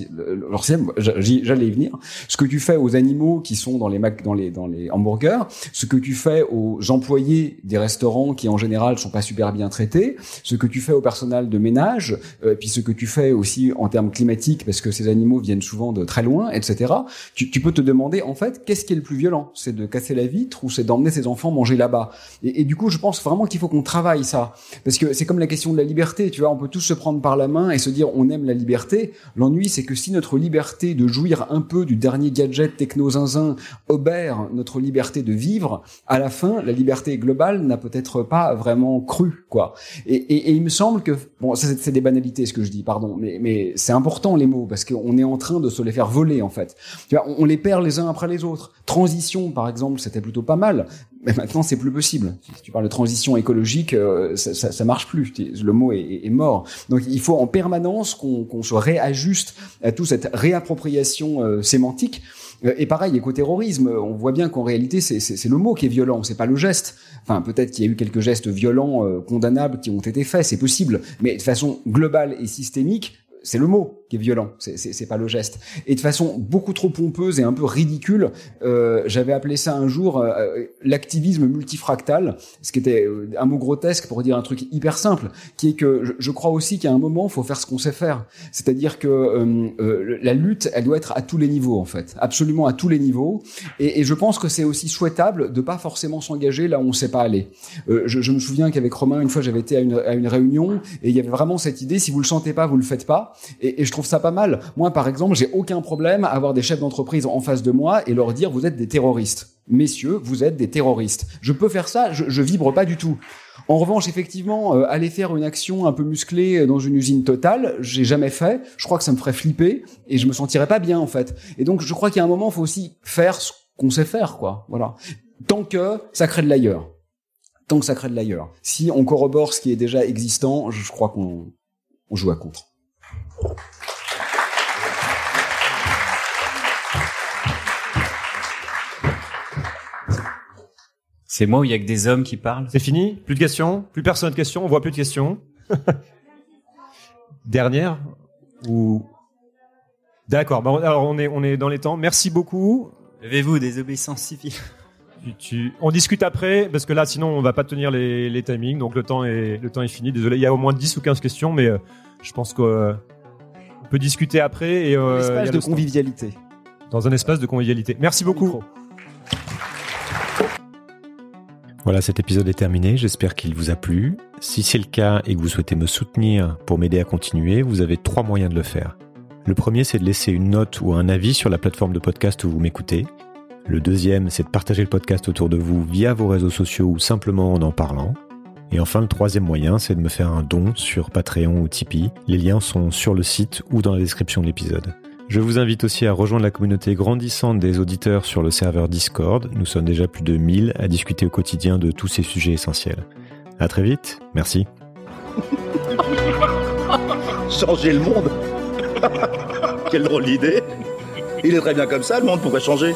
leur système. J'allais y venir. Ce que tu fais aux animaux qui sont dans les Mac, dans les, dans les hamburgers, ce que tu fais aux employés des restaurants qui en général sont pas super bien traités, ce que tu fais au personnel de ménage, euh, puis ce que tu fais aussi en termes climatiques parce que ces animaux viennent souvent de très loin, etc. Tu, tu peux te demander en fait qu'est-ce qui est le plus violent? C'est de casser la vitre ou c'est d'emmener ses enfants manger là-bas? Et, et du coup, je pense vraiment qu'il faut qu'on travaille ça parce que c'est comme la question de la liberté. Tu vois, on peut tous se prendre par la main et se dire on aime la liberté. L'ennui, c'est que si notre liberté de jouir un peu du dernier gadget techno zinzin obère notre liberté de vivre, à la fin, la liberté globale n'a peut-être pas vraiment cru, quoi. Et, et, et il me semble que bon, ça c'est des banalités ce que je dis, pardon, mais mais c'est important les mots parce qu'on est en train de se les faire voler en fait. Tu vois, on, les perd les uns après les autres. Transition, par exemple, c'était plutôt pas mal, mais maintenant c'est plus possible. Si tu parles de transition écologique, euh, ça, ça, ça marche plus. Le mot est, est- mort. Donc il faut en permanence qu'on qu'on se réajuste à toute cette réappropriation euh, sémantique. Euh, Et pareil, éco-terrorisme, on voit bien qu'en réalité, c'est- le mot qui est violent, c'est pas le geste. Enfin, peut-être qu'il y a eu quelques gestes violents, euh, condamnables, qui ont été faits, c'est possible. Mais de façon globale et systémique, c'est le mot qui est violent, c'est- pas le geste. Et de façon beaucoup trop pompeuse et un peu ridicule, euh, j'avais appelé ça un jour euh, euh, l'activisme multifractal, ce qui était euh, un mot grotesque pour dire un truc hyper simple, qui est que je, crois aussi qu'à un moment, faut faire ce qu'on sait faire. C'est-à-dire que euh, euh, la lutte, elle doit être à tous les niveaux, en fait, absolument à tous les niveaux. Et, je pense que c'est aussi souhaitable de pas forcément s'engager là où on sait pas aller. Je, je me souviens qu'avec Romain, une fois, j'avais été à une, réunion et il y avait vraiment cette idée si vous le sentez pas, vous le faites pas. Et je trouve ça pas mal. Moi, par exemple, j'ai aucun problème à avoir des chefs d'entreprise en face de moi et leur dire vous êtes des terroristes. Messieurs, vous êtes des terroristes. Je peux faire ça, je, vibre pas du tout. En revanche, effectivement, euh, aller faire une action un peu musclée dans une usine totale, j'ai jamais fait. Je crois que ça me ferait flipper et je me sentirais pas bien en fait. Et donc, je crois qu'il y a un moment, il faut aussi faire ce qu'on sait faire, quoi. Voilà. Tant que ça crée de l'ailleurs. Tant que ça crée de l'ailleurs. Si on corrobore ce qui est déjà existant, je crois qu'on on joue à contre. C'est moi où il y a que des hommes qui parlent. C'est fini? Plus de questions? Plus personne de questions? On voit plus de questions? Dernière Ou? D'accord. Bon, alors on est on est dans les temps. Merci beaucoup. Levez-vous, désobéissance civile. Tu, tu- On discute après parce que là sinon on va pas tenir les, les timings donc le temps est le temps est fini. Désolé, il y a au moins 10 ou 15 questions mais euh, je pense qu'on euh, on peut discuter après et euh, espace de convivialité. Dans un espace de convivialité. Merci beaucoup. Voilà, cet épisode est terminé. J'espère qu'il vous a plu. Si c'est le cas et que vous souhaitez me soutenir pour m'aider à continuer, vous avez trois moyens de le faire. Le premier, c'est de laisser une note ou un avis sur la plateforme de podcast où vous m'écoutez. Le deuxième, c'est de partager le podcast autour de vous via vos réseaux sociaux ou simplement en en parlant. Et enfin, le troisième moyen, c'est de me faire un don sur Patreon ou Tipeee. Les liens sont sur le site ou dans la description de l'épisode. Je vous invite aussi à rejoindre la communauté grandissante des auditeurs sur le serveur Discord. Nous sommes déjà plus de 1000 à discuter au quotidien de tous ces sujets essentiels. À très vite. Merci. Changer le monde Quelle drôle d'idée Il est très bien comme ça, le monde pourrait changer.